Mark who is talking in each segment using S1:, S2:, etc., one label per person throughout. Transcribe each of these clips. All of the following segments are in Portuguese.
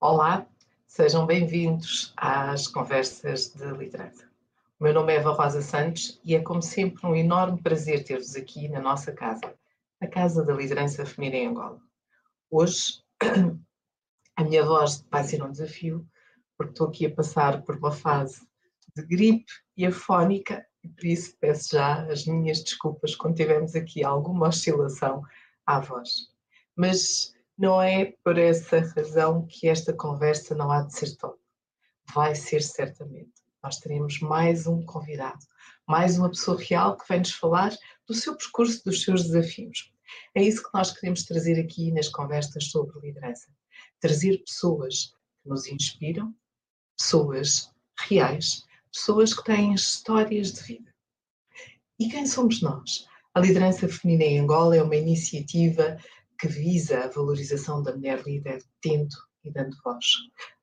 S1: Olá, sejam bem-vindos às Conversas de Liderança. O meu nome é Eva Rosa Santos e é, como sempre, um enorme prazer ter-vos aqui na nossa casa, a Casa da Liderança Feminina em Angola. Hoje, a minha voz vai ser um desafio, porque estou aqui a passar por uma fase de gripe e afónica e por isso peço já as minhas desculpas quando tivermos aqui alguma oscilação à voz. Mas não é por essa razão que esta conversa não há de ser top. Vai ser certamente. Nós teremos mais um convidado, mais uma pessoa real que vem nos falar do seu percurso, dos seus desafios. É isso que nós queremos trazer aqui nas conversas sobre liderança. Trazer pessoas que nos inspiram, pessoas reais, pessoas que têm histórias de vida. E quem somos nós? A liderança feminina em Angola é uma iniciativa que visa a valorização da mulher líder, tendo e dando voz.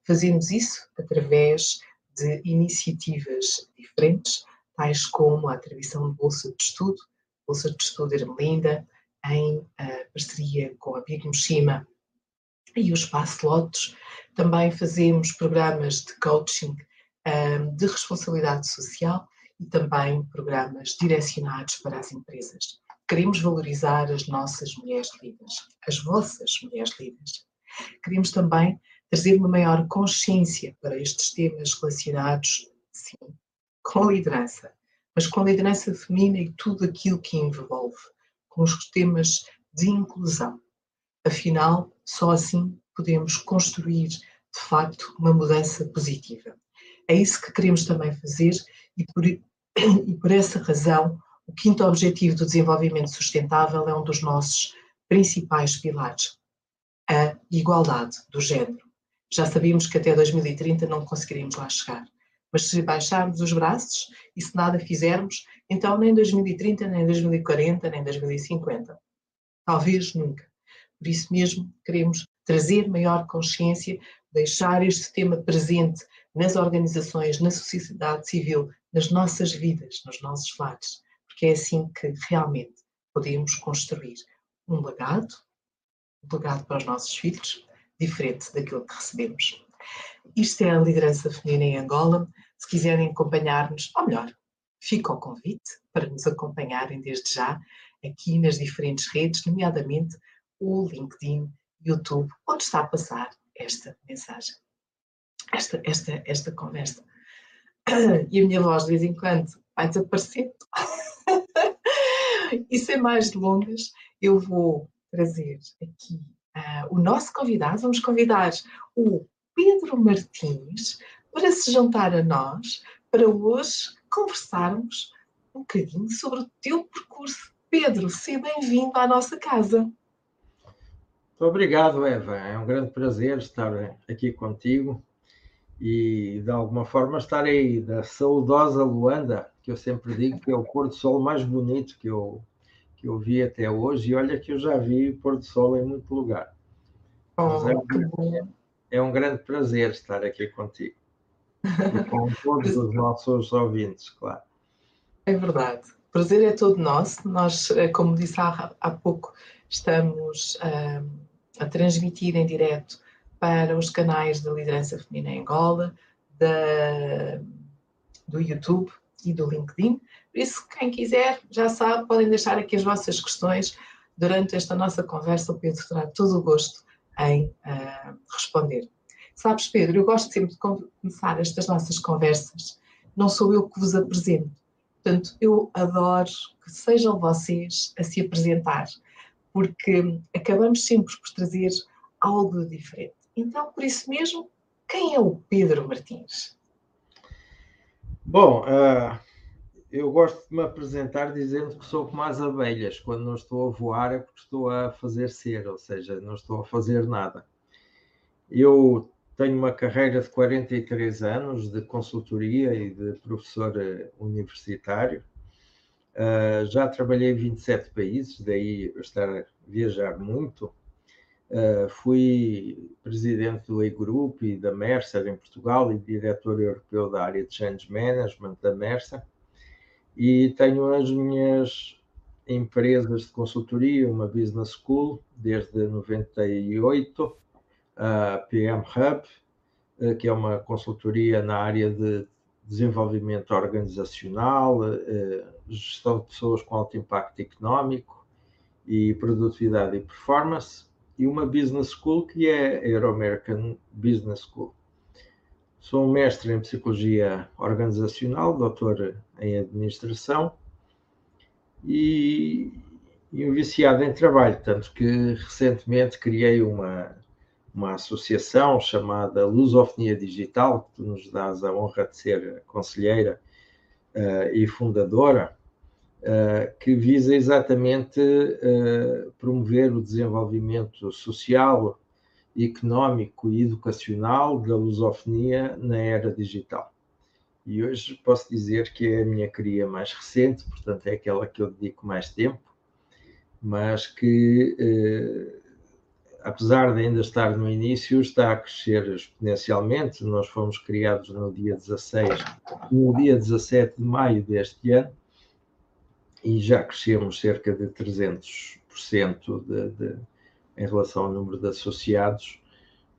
S1: Fazemos isso através de iniciativas diferentes, tais como a atribuição de bolsa de estudo, bolsa de estudo Ermelinda, em uh, parceria com a Big Moshima e o Espaço Lotos. Também fazemos programas de coaching um, de responsabilidade social e também programas direcionados para as empresas. Queremos valorizar as nossas mulheres líderes, as vossas mulheres líderes. Queremos também trazer uma maior consciência para estes temas relacionados, sim, com a liderança, mas com a liderança feminina e tudo aquilo que envolve, com os temas de inclusão. Afinal, só assim podemos construir, de facto, uma mudança positiva. É isso que queremos também fazer e por, e por essa razão o quinto objetivo do desenvolvimento sustentável é um dos nossos principais pilares, a igualdade do género. Já sabíamos que até 2030 não conseguiríamos lá chegar, mas se baixarmos os braços e se nada fizermos, então nem 2030, nem 2040, nem 2050. Talvez nunca. Por isso mesmo, queremos trazer maior consciência, deixar este tema presente nas organizações, na sociedade civil, nas nossas vidas, nos nossos lares porque é assim que realmente podemos construir um legado, um legado para os nossos filhos, diferente daquilo que recebemos. Isto é a liderança feminina em Angola. Se quiserem acompanhar-nos, ou melhor, fica o convite para nos acompanharem desde já aqui nas diferentes redes, nomeadamente o LinkedIn, YouTube, onde está a passar esta mensagem, esta, esta, esta conversa. E a minha voz de vez em quando vai desaparecendo. e sem mais delongas, eu vou trazer aqui uh, o nosso convidado. Vamos convidar o Pedro Martins para se juntar a nós para hoje conversarmos um bocadinho sobre o teu percurso. Pedro, seja bem-vindo à nossa casa.
S2: Muito obrigado, Eva. É um grande prazer estar aqui contigo e, de alguma forma, estar aí da saudosa Luanda, que eu sempre digo que é o pôr do sol mais bonito que eu, que eu vi até hoje, e olha que eu já vi pôr do sol em muito lugar. Oh, é, é, um grande prazer estar aqui contigo. E com todos os nossos ouvintes, claro.
S1: É verdade. O prazer é todo nosso. Nós, eh, como disse há, há pouco, estamos a, a transmitir em direto para os canais da liderança feminina em Angola, da, do YouTube, e do LinkedIn. Por isso, quem quiser, já sabe, podem deixar aqui as vossas questões. Durante esta nossa conversa, o Pedro terá todo o gosto em uh, responder. Sabes, Pedro, eu gosto sempre de começar estas nossas conversas. Não sou eu que vos apresento. Portanto, eu adoro que sejam vocês a se apresentar, porque acabamos sempre por trazer algo diferente. Então, por isso mesmo, quem é o Pedro Martins?
S2: Bom, uh, eu gosto de me apresentar dizendo que sou como as abelhas. Quando não estou a voar é porque estou a fazer ser, ou seja, não estou a fazer nada. Eu tenho uma carreira de 43 anos de consultoria e de professor eh, universitário. Uh, já trabalhei em 27 países, daí estar a viajar muito. Uh, fui presidente do E-Group e da Mercer em Portugal e diretor europeu da área de Change Management da Mercer. E tenho as minhas empresas de consultoria, uma business school, desde 98, a PM Hub, que é uma consultoria na área de desenvolvimento organizacional, gestão de pessoas com alto impacto económico e produtividade e performance, e uma business school que é a Euro American Business School. Sou mestre em psicologia organizacional, doutor em administração e, e um viciado em trabalho, tanto que recentemente criei uma, uma associação chamada Lusofonia Digital, que tu nos dás a honra de ser conselheira uh, e fundadora, que visa exatamente uh, promover o desenvolvimento social, económico e educacional da lusofonia na era digital. E hoje posso dizer que é a minha cria mais recente, portanto, é aquela que eu dedico mais tempo, mas que, eh, apesar de ainda estar no início, está a crescer exponencialmente. Nós fomos criados no dia 16, no dia 17 de maio deste ano, e já crescemos cerca de 300% de, de em relação ao número de associados.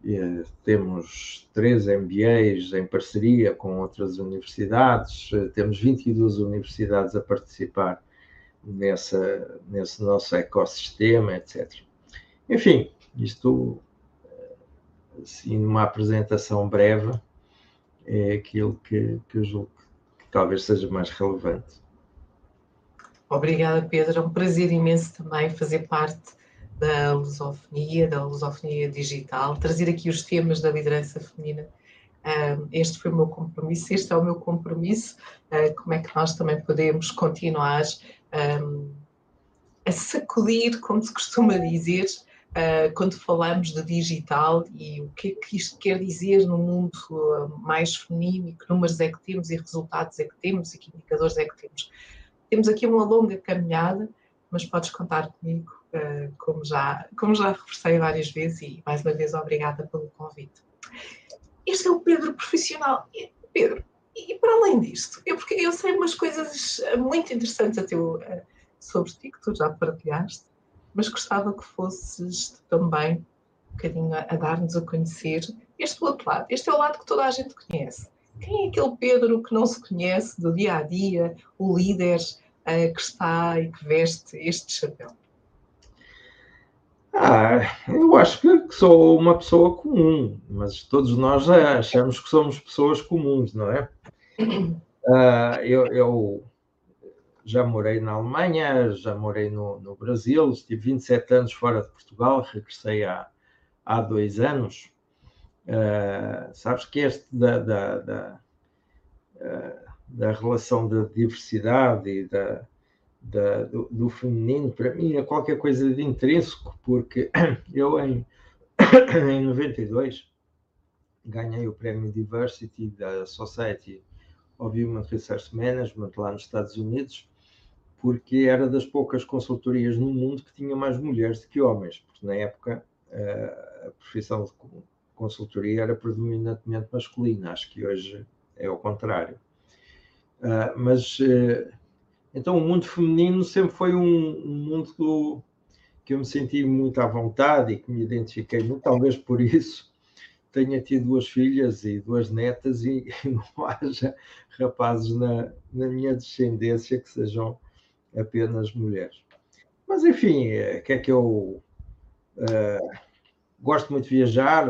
S2: Eh, temos três MBAs em parceria com outras universidades, temos 22 universidades a participar nessa, nesse nosso ecossistema, etc. Enfim, isto, eh, assim, numa apresentação breve, é aquilo que, que eu julgo que talvez seja mais relevante.
S1: Obrigada, Pedro. É um prazer imenso também fazer parte da lusofonia, da lusofonia digital, trazer aqui os temas da liderança feminina. Este foi o meu compromisso, este é o meu compromisso. Ah, como é que nós também podemos continuar a sacudir, como se costuma dizer, ah, quando falamos de digital e o que é que isto quer dizer no mundo ah, mais feminino e que números é que temos e resultados é que temos e que indicadores é que temos. Temos aqui uma longa caminhada, mas podes contar comigo eh, como já, como já reforcei várias vezes e mais uma vez obrigada pelo convite. Este é o Pedro profissional. Pedro, e para além disto, eu, porque eu sei umas coisas muito interessantes teu, eh, sobre ti, que tu já partilhaste, mas gostava que fosses também um bocadinho a, a dar-nos a conhecer este outro lado. Este é o lado que toda a gente conhece. Quem é aquele Pedro que não se conhece do dia a dia, o líder uh, que está e que veste este chapéu?
S2: Ah, eu acho que sou uma pessoa comum, mas todos nós achamos que somos pessoas comuns, não é? Ah, eu, eu, já morei na Alemanha, já morei no, no, Brasil, estive 27 anos fora de Portugal, regressei há, há dois anos. Ah, sabes que este da, da, da, ah, da relação da diversidade e da, da, do, do, feminino, para mim é qualquer coisa de intrínseco, porque eu em, em 92 ganhei o prémio Diversity da Society of Human Resource Management lá nos Estados Unidos, porque era das poucas consultorias no mundo que tinha mais mulheres do que homens, porque na época a profissão de consultoria era predominantemente masculina, acho que hoje é o contrário. Uh, mas uh, então, o mundo feminino sempre foi um, um mundo do, que eu me senti muito à vontade e que me identifiquei muito, talvez por isso tenha tido duas filhas e duas netas e, e não haja rapazes na, na, minha descendência que sejam apenas mulheres. Mas, enfim, é, que é que eu uh, gosto muito de viajar,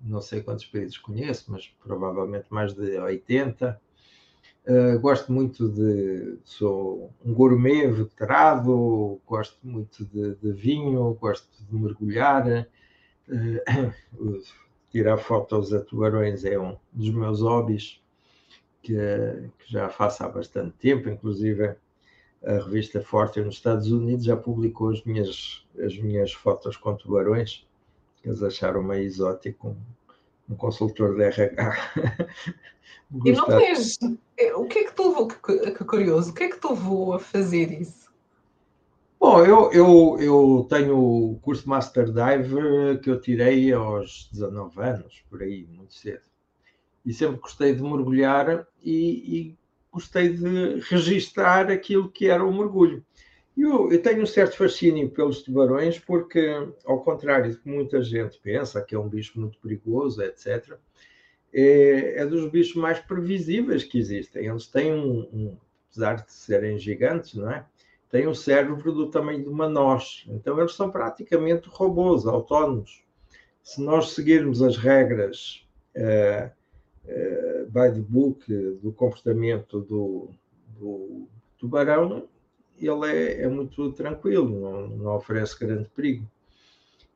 S2: não sei quantos países conheço, mas provavelmente mais de 80. Uh, gosto muito de. Sou um gourmet veterado, gosto muito de, de vinho, gosto de mergulhar. Uh, tirar fotos a tubarões é um dos meus hobbies que, que, já faço há bastante tempo, inclusive a revista Forte nos Estados Unidos já publicou as minhas, as minhas fotos com tubarões, eles acharam meio exótico, um, consultor de RH.
S1: e não tens é, o que é que te levou, que, que curioso, o que é que te levou a fazer isso?
S2: Bom, eu, eu, eu tenho o curso Master Dive que eu tirei aos 19 anos, por aí, muito cedo. E sempre gostei de mergulhar e, e gostei de registar aquilo que era o mergulho. Eu, eu, tenho um certo fascínio pelos tubarões, porque, ao contrário do que muita gente pensa, que é um bicho muito perigoso, etc., é, é dos bichos mais previsíveis que existem. Eles têm um, um, apesar de serem gigantes, não é? Têm um cérebro do tamanho de uma noz. Então, eles são praticamente robôs autónomos. Se nós seguirmos as regras uh, uh, by the book do comportamento do, do tubarão, ele é, é muito tranquilo, não, não, oferece grande perigo.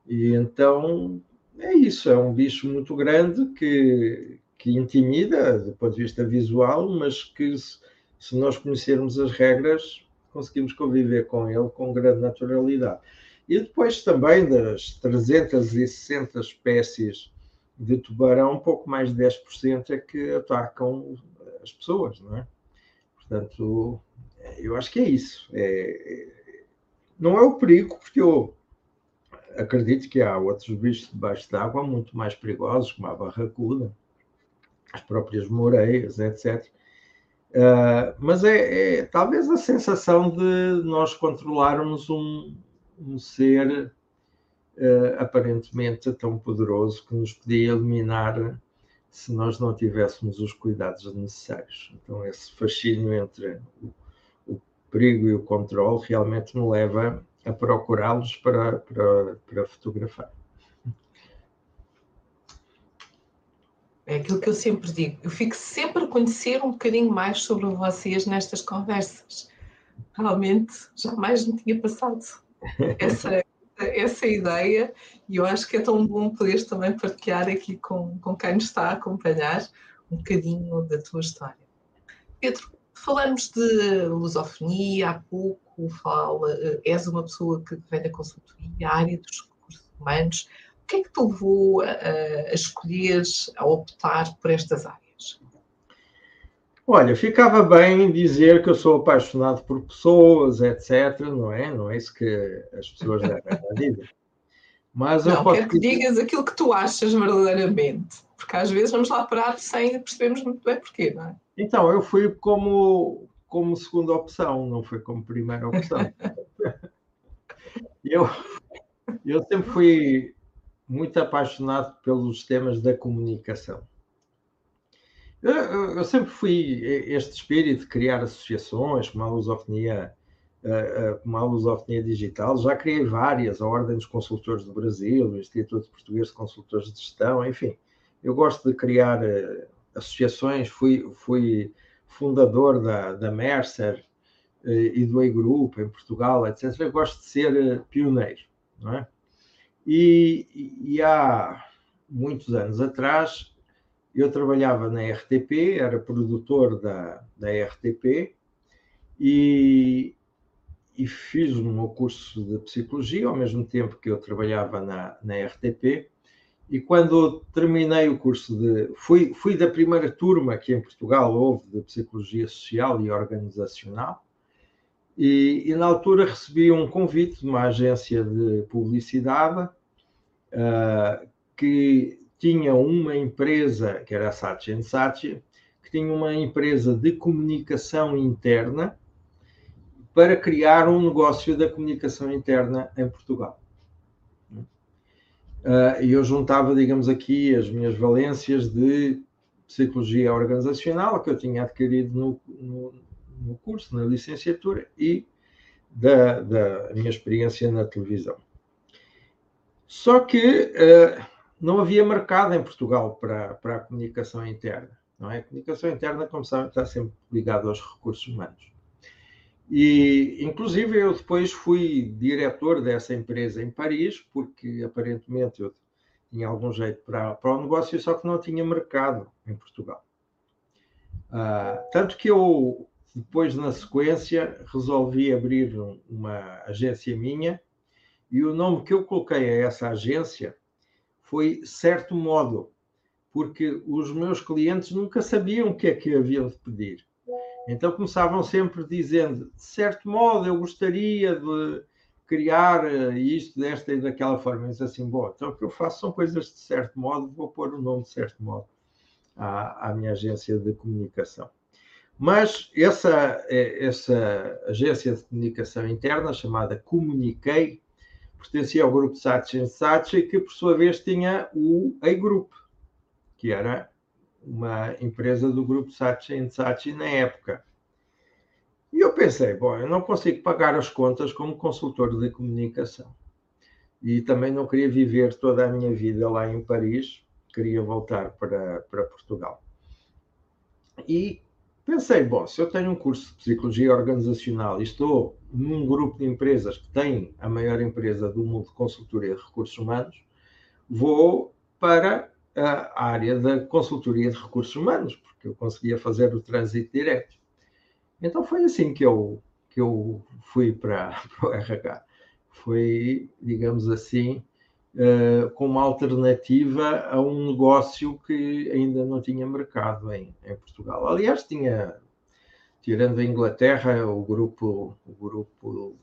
S2: E então é isso, é um bicho muito grande que, que intimida do ponto de vista visual, mas que se, se nós conhecermos as regras, conseguimos conviver com ele com grande naturalidade. E depois também das 360 espécies de tubarão, pouco mais de 10% é que atacam as pessoas, não é? Portanto, eu acho que é isso. É, é, não é o perigo, porque eu acredito que há outros bichos debaixo d'água muito mais perigosos, como a barracuda, as próprias moreias, etc. Uh, ah, mas é, é, talvez a sensação de nós controlarmos um, um ser uh, aparentemente tão poderoso que nos podia eliminar se nós não tivéssemos os cuidados necessários. Então, esse fascínio entre o perigo e o controle realmente me leva a procurá-los para, para, para fotografar.
S1: É aquilo que eu sempre digo. Eu fico sempre a conhecer um bocadinho mais sobre vocês nestas conversas. Realmente jamais me tinha passado essa, essa ideia e eu acho que é tão bom poder também partilhar aqui com, com quem nos está a acompanhar um bocadinho da tua história. Pedro, Falamos de lusofonia há pouco, fala, eh, és uma pessoa que vem da consultoria, área dos recursos humanos. O que é que te levou a, a escolher, a optar por estas áreas?
S2: Olha, ficava bem dizer que eu sou apaixonado por pessoas, etc. Não é? Não é isso que as pessoas devem dizer.
S1: Mas não, quero que digas aquilo que tu achas verdadeiramente, porque às vezes vamos lá parar sem percebermos muito bem porquê, não é?
S2: Então, eu fui como, como segunda opção, não foi como primeira opção. eu, eu sempre fui muito apaixonado pelos temas da comunicação. Eu, eu, sempre fui este espírito de criar associações, como a lusofonia, como a lusofonia digital. Já criei várias, a Ordem dos Consultores do Brasil, o Instituto Português de Consultores de Gestão, enfim. Eu gosto de criar eh, associações, fui, fui fundador da, da Mercer eh, e do E-Group em Portugal, etc. Eu gosto de ser eh, pioneiro, não é? E, e há muitos anos atrás eu trabalhava na RTP, era produtor da, da RTP e, e fiz o meu curso de psicologia ao mesmo tempo que eu trabalhava na, na RTP e quando terminei o curso de. Fui, fui da primeira turma que em Portugal houve de Psicologia Social e Organizacional, e, e na altura recebi um convite de uma agência de publicidade uh, que tinha uma empresa, que era a Saatchi Saatchi, que tinha uma empresa de comunicação interna para criar um negócio da comunicação interna em Portugal. Uh, e eu juntava, digamos aqui, as minhas valências de psicologia organizacional que eu tinha adquirido no, no, no curso, na licenciatura, e da, da, minha experiência na televisão. Só que uh, não havia mercado em Portugal para, para a comunicação interna. Não é? A comunicação interna, como sabem, está sempre ligada aos recursos humanos. E, inclusive, eu depois fui diretor dessa empresa em Paris, porque aparentemente eu tinha algum jeito para, para o negócio, só que não tinha mercado em Portugal. Uh, tanto que eu, depois, na sequência, resolvi abrir uma agência minha e o nome que eu coloquei a essa agência foi Certo Modo, porque os meus clientes nunca sabiam o que é que haviam de pedir. Então começavam sempre dizendo, de certo modo, eu gostaria de criar eh, isto desta e daquela forma. Mas assim, bom, então o que eu faço são coisas de certo modo, vou pôr o nome de certo modo à, à minha agência de comunicação. Mas essa, essa agência de comunicação interna, chamada Comuniquei, pertencia ao grupo Saatchi Saatchi, que por sua vez tinha o A-Group, que era uma empresa do grupo Saatchi Saatchi na época. E eu pensei, bom, eu não consigo pagar as contas como consultor de comunicação. E também não queria viver toda a minha vida lá em Paris, queria voltar para, para Portugal. E pensei, bom, se eu tenho um curso de psicologia organizacional e estou num grupo de empresas que tem a maior empresa do mundo de consultoria de recursos humanos, vou para a área da consultoria de recursos humanos, porque eu conseguia fazer o trânsito direto. Então foi assim que eu, que eu fui para, para o RH. Foi, digamos assim, uh, com uma alternativa a um negócio que ainda não tinha mercado em, em Portugal. Aliás, tinha, tirando a Inglaterra, o grupo, o grupo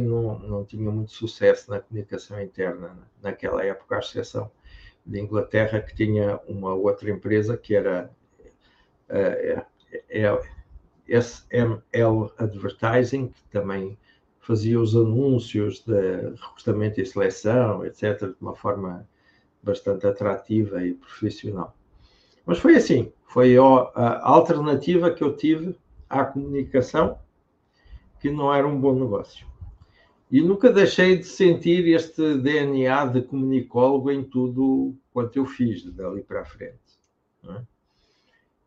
S2: não, não tinha muito sucesso na comunicação interna naquela época, à exceção de Inglaterra, que tinha uma outra empresa que era uh, é, SML Advertising, que também fazia os anúncios de recrutamento e seleção, etc., de uma forma bastante atrativa e profissional. Mas foi assim, foi a alternativa que eu tive à comunicação, que não era um bom negócio. E nunca deixei de sentir este DNA de comunicólogo em tudo quanto eu fiz dali para a frente. É?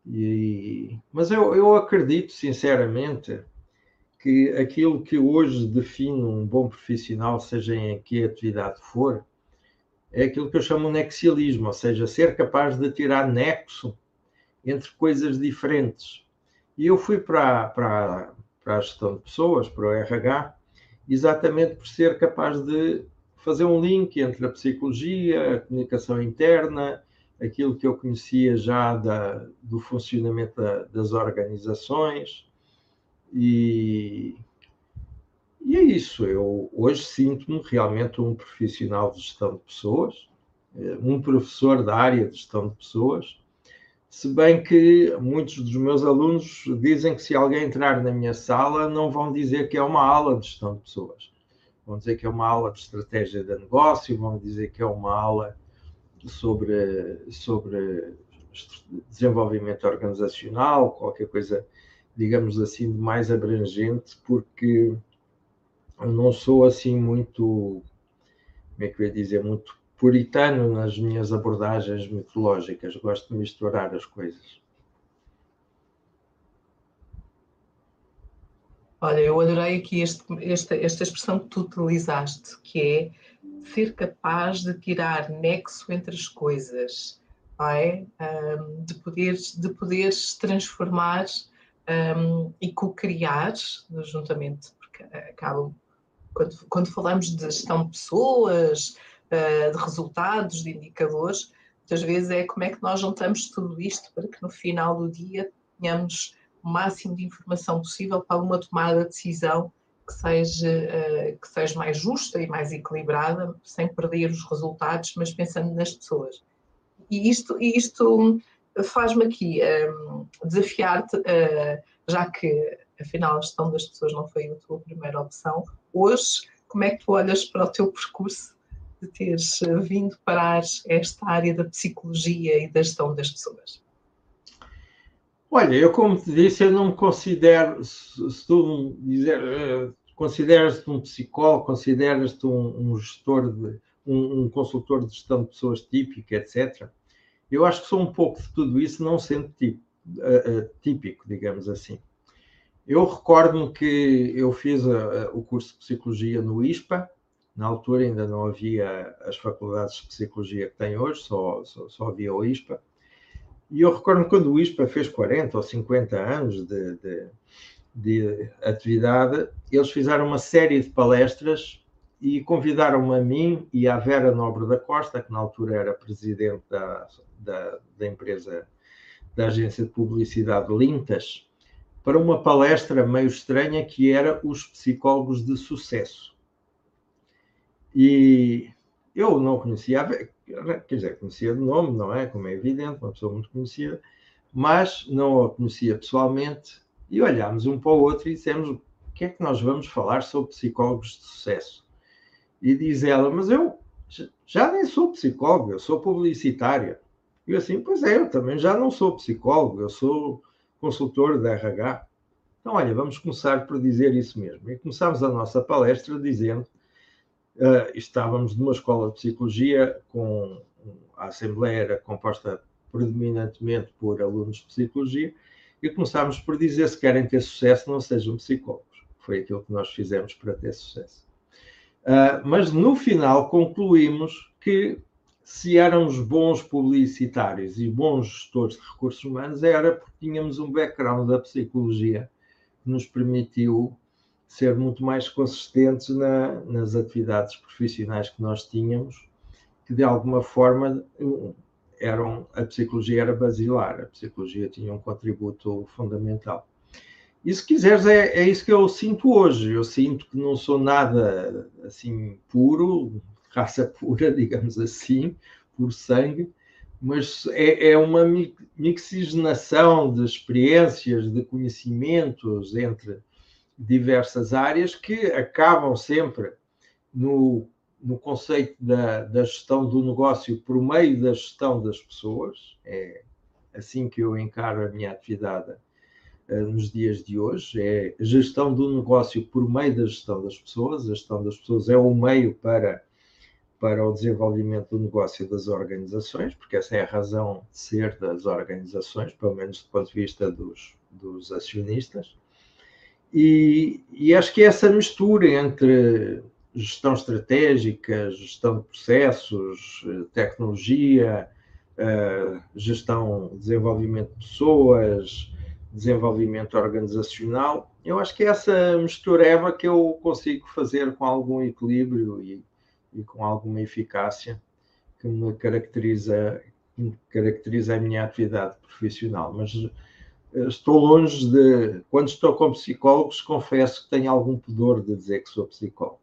S2: E, mas eu, eu acredito, sinceramente, que aquilo que hoje define um bom profissional, seja em que atividade for, é aquilo que eu chamo de nexialismo, ou seja, ser capaz de tirar nexo entre coisas diferentes. E eu fui para, para, para a gestão de pessoas, para o RH, exatamente por ser capaz de fazer um link entre a psicologia, a comunicação interna, aquilo que eu conhecia já da, do funcionamento da, das organizações. E, e é isso. Eu hoje sinto-me realmente um profissional de gestão de pessoas, eh, um professor da área de gestão de pessoas, se bem que muitos dos meus alunos dizem que se alguém entrar na minha sala, não vão dizer que é uma aula de gestão de pessoas. Vão dizer que é uma aula de estratégia de negócio, vão dizer que é uma aula sobre, sobre desenvolvimento organizacional, qualquer coisa, digamos assim, mais abrangente, porque eu não sou assim muito, como é que eu ia dizer, muito puritano nas minhas abordagens mitológicas, gosto de misturar as coisas.
S1: Olha, eu adorei aqui este, esta, esta expressão que tu utilizaste, que é ser capaz de tirar nexo entre as coisas, é? Um, de, poderes, de poderes transformar um, e co-criar, juntamente, porque acabam, quando, quando falamos de gestão de pessoas, de resultados, de indicadores, muitas vezes é como é que nós juntamos tudo isto para que no final do dia tenhamos o máximo de informação possível para uma tomada de decisão que seja, uh, que seja mais justa e mais equilibrada, sem perder os resultados, mas pensando nas pessoas. E isto, isto faz-me aqui um, desafiar-te, uh, já que afinal a gestão das pessoas não foi a tua primeira opção, hoje, como é que tu olhas para o teu percurso de teres vindo parar esta área da psicologia e da gestão das pessoas?
S2: Olha, eu como te disse, eu não me considero, se tu dizer, uh, consideras-te um psicólogo, consideras-te um, um, gestor, de, um, um, consultor de gestão de pessoas típico, etc. Eu acho que sou um pouco de tudo isso, não sendo uh, típico digamos assim. Eu recordo-me que eu fiz o curso de Psicologia no ISPA, na altura ainda não havia as faculdades de Psicologia que tem hoje, só, só, só havia o ISPA, e eu recordo quando o ISPA fez 40 ou 50 anos de, de, de atividade, eles fizeram uma série de palestras e convidaram-me a mim e à Vera Nobre da Costa, que na altura era presidente da, da, da empresa, da agência de publicidade Lintas, para uma palestra meio estranha que era os psicólogos de sucesso. E eu não conhecia, quer dizer, conhecia de nome, não é? Como é evidente, uma pessoa muito conhecida, mas não a conhecia pessoalmente e olhámos um para o outro e dissemos o que é que nós vamos falar sobre psicólogos de sucesso? E diz ela, mas eu já nem sou psicólogo, eu sou publicitária. E eu assim, pois é, eu também já não sou psicólogo, eu sou consultor da RH. Então, olha, vamos começar por dizer isso mesmo. E começámos a nossa palestra dizendo, uh, estávamos numa escola de psicologia com a assembleia era composta predominantemente por alunos de psicologia e começámos por dizer se querem ter sucesso não sejam psicólogos. Foi aquilo que nós fizemos para ter sucesso. Uh, mas no final concluímos que se éramos bons publicitários e bons gestores de recursos humanos era porque tínhamos um background da psicologia que nos permitiu ser muito mais consistentes na, nas atividades profissionais que nós tínhamos, que de alguma forma eram, a psicologia era basilar, a psicologia tinha um contributo fundamental. E se quiseres, é, é isso que eu sinto hoje. Eu sinto que não sou nada assim puro, raça pura, digamos assim, por sangue, mas é, é uma mixigenação de experiências, de conhecimentos entre diversas áreas que acabam sempre no, no conceito da, da gestão do negócio por meio da gestão das pessoas. É assim que eu encaro a minha atividade eh, nos dias de hoje, é a gestão do negócio por meio da gestão das pessoas. A gestão das pessoas é o meio para, para o desenvolvimento do negócio das organizações, porque essa é a razão de ser das organizações, pelo menos do ponto de vista dos, dos acionistas. E, e acho que essa mistura entre gestão estratégica, gestão de processos, eh, tecnologia, eh, gestão, desenvolvimento de pessoas, desenvolvimento organizacional. Eu acho que essa mistureba que eu consigo fazer com algum equilíbrio e, e com alguma eficácia que me caracteriza, que caracteriza a minha atividade profissional. Mas estou longe de. Quando estou com psicólogos, confesso que tenho algum pudor de dizer que sou psicólogo.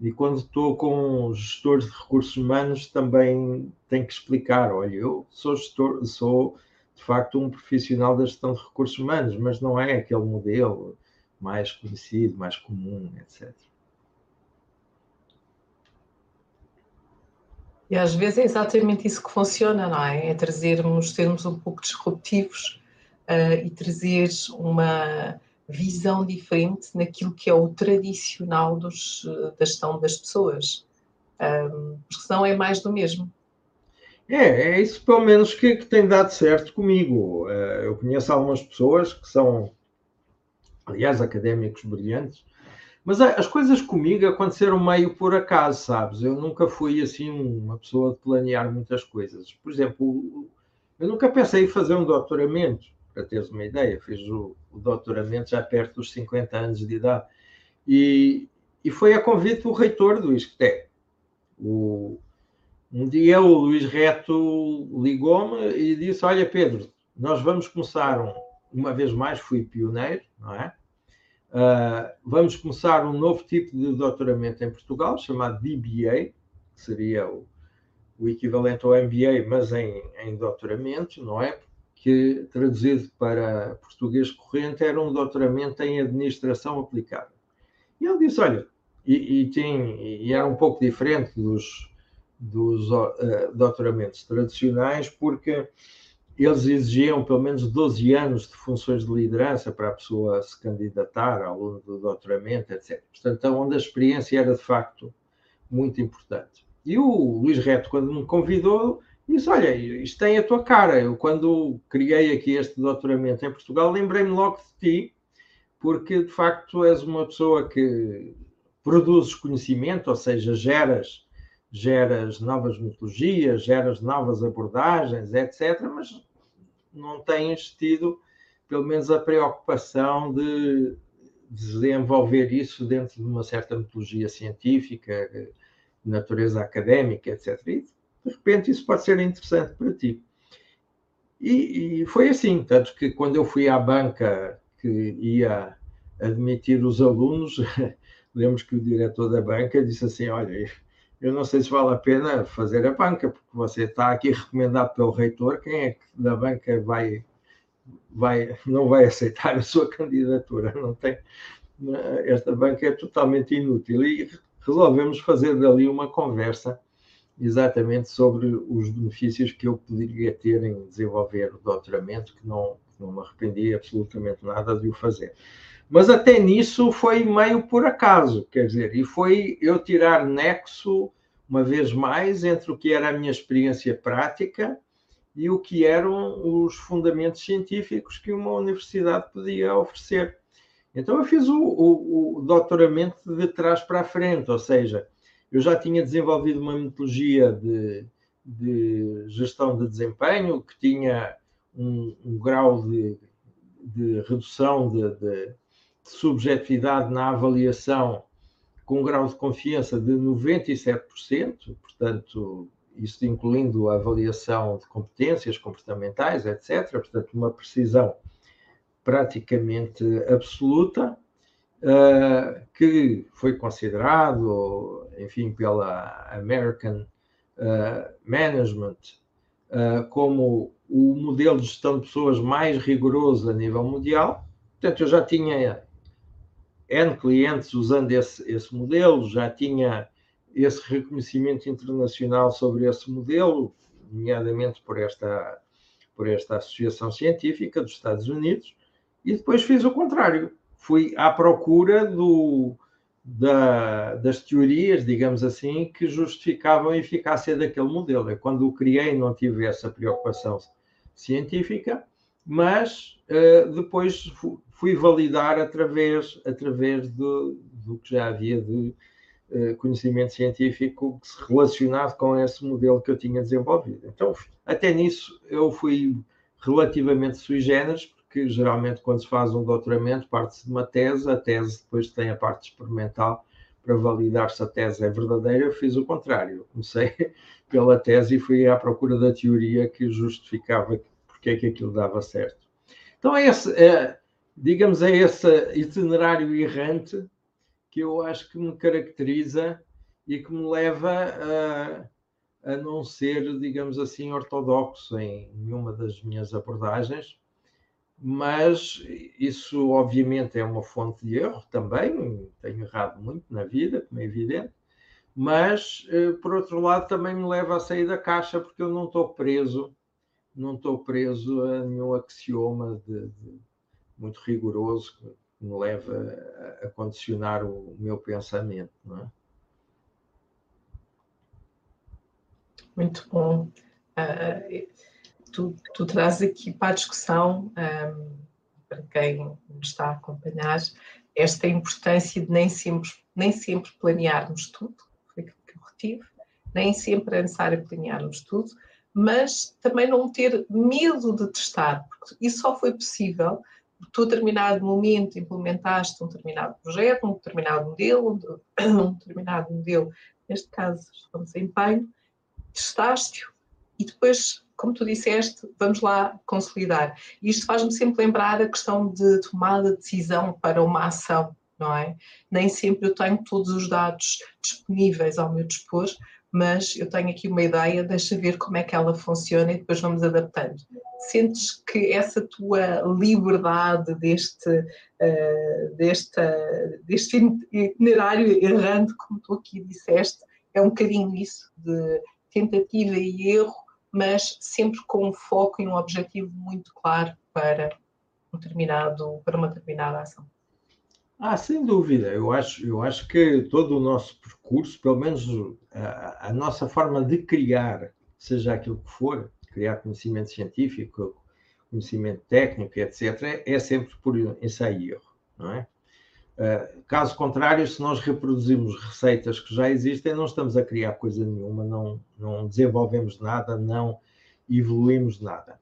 S2: E quando estou com gestores de recursos humanos, também tenho que explicar: olha, eu sou gestor, sou de facto um profissional da gestão de recursos humanos, mas não é aquele modelo mais conhecido, mais comum, etc.
S1: E às vezes é exatamente isso que funciona, não é? É trazermos, sermos um pouco disruptivos uh, e trazer uma visão diferente naquilo que é o tradicional dos, da gestão das pessoas. Um, porque senão é mais do mesmo.
S2: É, é isso pelo menos que, que tem dado certo comigo. Uh, eu conheço algumas pessoas que são, aliás, académicos brilhantes, mas as coisas comigo aconteceram meio por acaso, sabes? Eu nunca fui assim uma pessoa de planear muitas coisas. Por exemplo, eu nunca pensei em fazer um doutoramento, para teres uma ideia. Fiz o, o doutoramento já perto dos 50 anos de idade. E, e foi a convite do reitor do ISCTE, o um dia o Luís Reto ligou-me e disse: Olha, Pedro, nós vamos começar um, uma vez mais, fui pioneiro, não é? Uh, vamos começar um novo tipo de doutoramento em Portugal, chamado DBA, que seria o, o equivalente ao MBA, mas em, em doutoramento, não é? Que traduzido para português corrente era um doutoramento em administração aplicada. E ele disse: Olha, e, e, e era um pouco diferente dos dos uh, doutoramentos tradicionais, porque eles exigiam pelo menos 12 anos de funções de liderança para a pessoa se candidatar ao do doutoramento, etc. Portanto, onde a experiência era de facto muito importante. E o Luís Reto, quando me convidou, disse: Olha, isto tem a tua cara. Eu, quando criei aqui este doutoramento em Portugal, lembrei-me logo de ti, porque de facto és uma pessoa que produzes conhecimento, ou seja, geras geras novas metodologias, geras novas abordagens, etc., mas não tens tido, pelo menos, a preocupação de desenvolver isso dentro de uma certa metodologia científica, natureza académica, etc. E, de repente, isso pode ser interessante para ti. E, e foi assim, tanto que quando eu fui à banca que ia admitir os alunos, lembro que o diretor da banca disse assim: Olha, eu não sei se vale a pena fazer a banca, porque você está aqui recomendado pelo reitor, quem é que da banca vai vai, não vai aceitar a sua candidatura, não tem, esta banca é totalmente inútil. E resolvemos fazer dali uma conversa exatamente sobre os benefícios que eu poderia ter em desenvolver o doutoramento, que não, não me arrependi absolutamente nada de o fazer. Mas até nisso foi meio por acaso, quer dizer, e foi eu tirar nexo, uma vez mais, entre o que era a minha experiência prática e o que eram os fundamentos científicos que uma universidade podia oferecer. Então eu fiz o, o, o doutoramento de trás para a frente, ou seja, eu já tinha desenvolvido uma metodologia de, de gestão de desempenho que tinha um, um grau de, de redução de, de, subjetividade na avaliação com um grau de confiança de 97%, portanto, isso incluindo a avaliação de competências comportamentais, etc., portanto, uma precisão praticamente absoluta, uh, que foi considerado, enfim, pela American uh, Management uh, como o modelo de gestão de pessoas mais rigoroso a nível mundial. Portanto, eu já tinha N clientes usando esse, esse modelo, já tinha esse reconhecimento internacional sobre esse modelo, nomeadamente por esta, por esta associação científica dos Estados Unidos, e depois fiz o contrário. Fui à procura do, da, das teorias, digamos assim, que justificavam a eficácia daquele modelo. Eu, quando o criei, não tive essa preocupação científica, mas uh, depois fui validar através, através do, do que já havia de uh, conhecimento científico relacionado com esse modelo que eu tinha desenvolvido. Então, até nisso, eu fui relativamente sui generis, que geralmente quando se faz um doutoramento parte-se de uma tese, a tese depois tem a parte experimental para validar se a tese é verdadeira, eu fiz o contrário. Comecei pela tese e fui à procura da teoria que justificava porque é que aquilo dava certo. Então é esse, é, digamos, é esse itinerário errante que eu acho que me caracteriza e que me leva a, a não ser, digamos assim, ortodoxo em nenhuma das minhas abordagens, mas isso obviamente é uma fonte de erro também, tenho errado muito na vida, como é evidente, mas eh, por outro lado também me leva a sair da caixa porque eu não estou preso, não estou preso a nenhum axioma de, de muito rigoroso que me leva a, condicionar o, o, meu pensamento. É?
S1: Muito bom. Uh, tu, tu trazes aqui para a discussão, um, para quem está a acompanhar, esta importância de nem sempre, nem sempre planearmos tudo, foi aquilo que eu retive, nem sempre é necessário planearmos tudo, mas também não ter medo de testar, porque isso só foi possível porque tu, a determinado momento, implementaste um determinado projeto, um determinado modelo, um determinado modelo, neste caso, estamos em empenho, testaste-o e depois como tu disseste, vamos lá consolidar. E isto faz-me sempre lembrar a questão de tomada de decisão para uma ação, não é? Nem sempre eu tenho todos os dados disponíveis ao meu dispor, mas eu tenho aqui uma ideia, deixa ver como é que ela funciona e depois vamos adaptando. Sentes que essa tua liberdade deste, uh, desta, deste itinerário errante, como tu aqui disseste, é um bocadinho isso, de tentativa e erro, mas sempre com um foco e um objetivo muito claro para, um determinado, para uma determinada ação.
S2: Ah, sem dúvida. Eu acho, eu acho que todo o nosso percurso, pelo menos a, a nossa forma de criar, seja aquilo que for, criar conhecimento científico, conhecimento técnico, etc., é, sempre por ensaio e erro, não é? Uh, caso contrário, se nós reproduzimos receitas que já existem, não estamos a criar coisa nenhuma, não, não desenvolvemos nada, não evoluímos nada.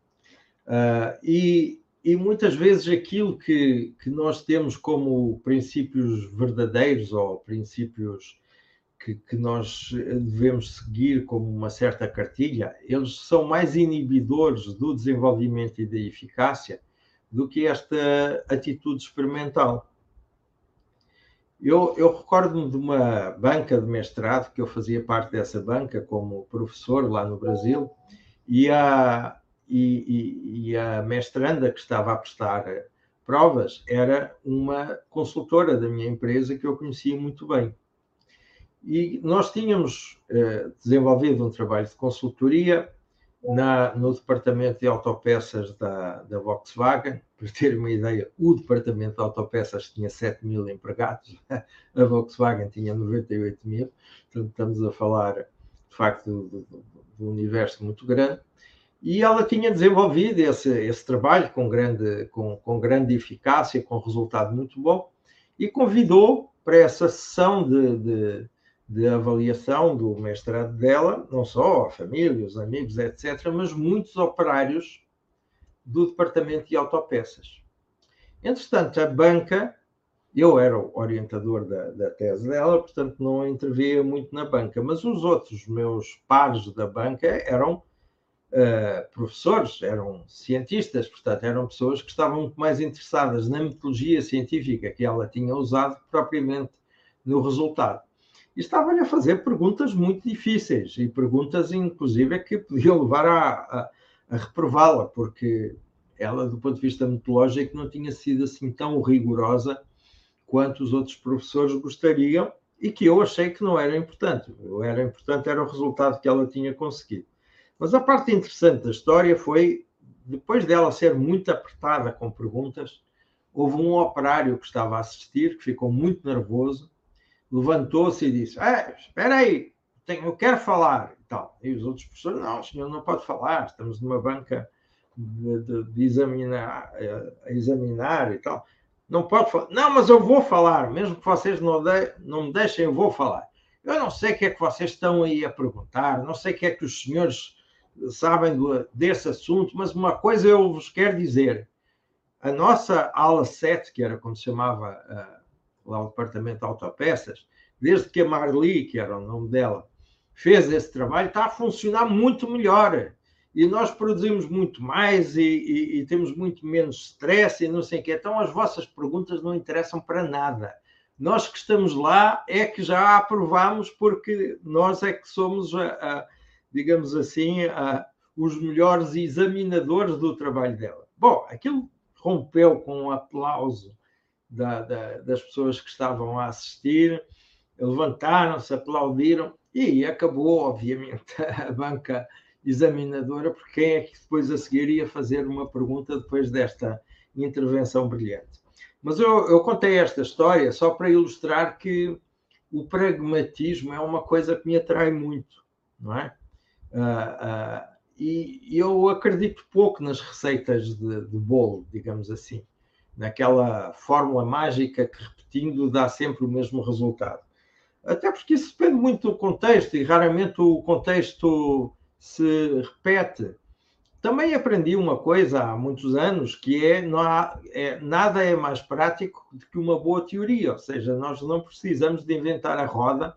S2: Uh, e, e, muitas vezes aquilo que, que nós temos como princípios verdadeiros ou princípios que, que nós devemos seguir como uma certa cartilha, eles são mais inibidores do desenvolvimento e da eficácia do que esta atitude experimental. Eu, eu recordo-me de uma banca de mestrado, que eu fazia parte dessa banca como professor lá no Brasil, e, há, e, e, e, a mestranda que estava a prestar provas era uma consultora da minha empresa que eu conhecia muito bem. E nós tínhamos eh, desenvolvido um trabalho de consultoria na, no departamento de autopeças da, da Volkswagen. Para ter uma ideia, o departamento de autopeças tinha 7 mil empregados, a Volkswagen tinha 98 mil, portanto, estamos a falar de facto de um universo muito grande. E ela tinha desenvolvido esse, esse trabalho com grande, com, com grande eficácia, com resultado muito bom, e convidou para essa sessão de, de de avaliação do mestrado dela, não só a família, os amigos, etc., mas muitos operários do departamento de autopeças. Entretanto, a banca, eu era o orientador da, da tese dela, portanto não intervia muito na banca, mas os outros meus pares da banca eram uh, professores, eram cientistas, portanto eram pessoas que estavam muito mais interessadas na metodologia científica que ela tinha usado propriamente no resultado estava-lhe a fazer perguntas muito difíceis e perguntas, inclusive, que podiam levar a, a, a reprová-la, porque ela, do ponto de vista metodológico, não tinha sido assim tão rigorosa quanto os outros professores gostariam e que eu achei que não era importante. O era importante era o resultado que ela tinha conseguido. Mas a parte interessante da história foi, depois dela ser muito apertada com perguntas, houve um operário que estava a assistir, que ficou muito nervoso, levantou-se e disse: ah, Espera aí, tenho, eu quero falar. E, tal. e os outros professores: Não, senhor não pode falar, estamos numa banca de, de, de examinar, eh, examinar e tal. Não pode falar. Não, mas eu vou falar, mesmo que vocês não, de, não me deixem, eu vou falar. Eu não sei o que é que vocês estão aí a perguntar, não sei o que é que os senhores sabem desse assunto, mas uma coisa eu vos quero dizer. A nossa ala 7, que era como se chamava uh, lá o departamento de autopeças, desde que a Marli, que era o nome dela, fez esse trabalho, está a funcionar muito melhor. E nós produzimos muito mais e, e, e temos muito menos stress e não sei o quê. Então as vossas perguntas não interessam para nada. Nós que estamos lá é que já aprovamos porque nós é que somos, a, a, digamos assim, a, os melhores examinadores do trabalho dela. Bom, aquilo rompeu com um aplauso da, da, das pessoas que estavam a assistir, levantaram-se, aplaudiram e acabou, obviamente, a banca examinadora, porque quem é que depois a seguir ia fazer uma pergunta depois desta intervenção brilhante. Mas eu, eu contei esta história só para ilustrar que o pragmatismo é uma coisa que me atrai muito, não é? Uh, uh, e eu acredito pouco nas receitas de, de bolo, digamos assim naquela fórmula mágica que repetindo dá sempre o mesmo resultado. Até porque isso depende muito do contexto e raramente o contexto se repete. Também aprendi uma coisa há muitos anos que é, não há, é nada é mais prático do que uma boa teoria, ou seja, nós não precisamos de inventar a roda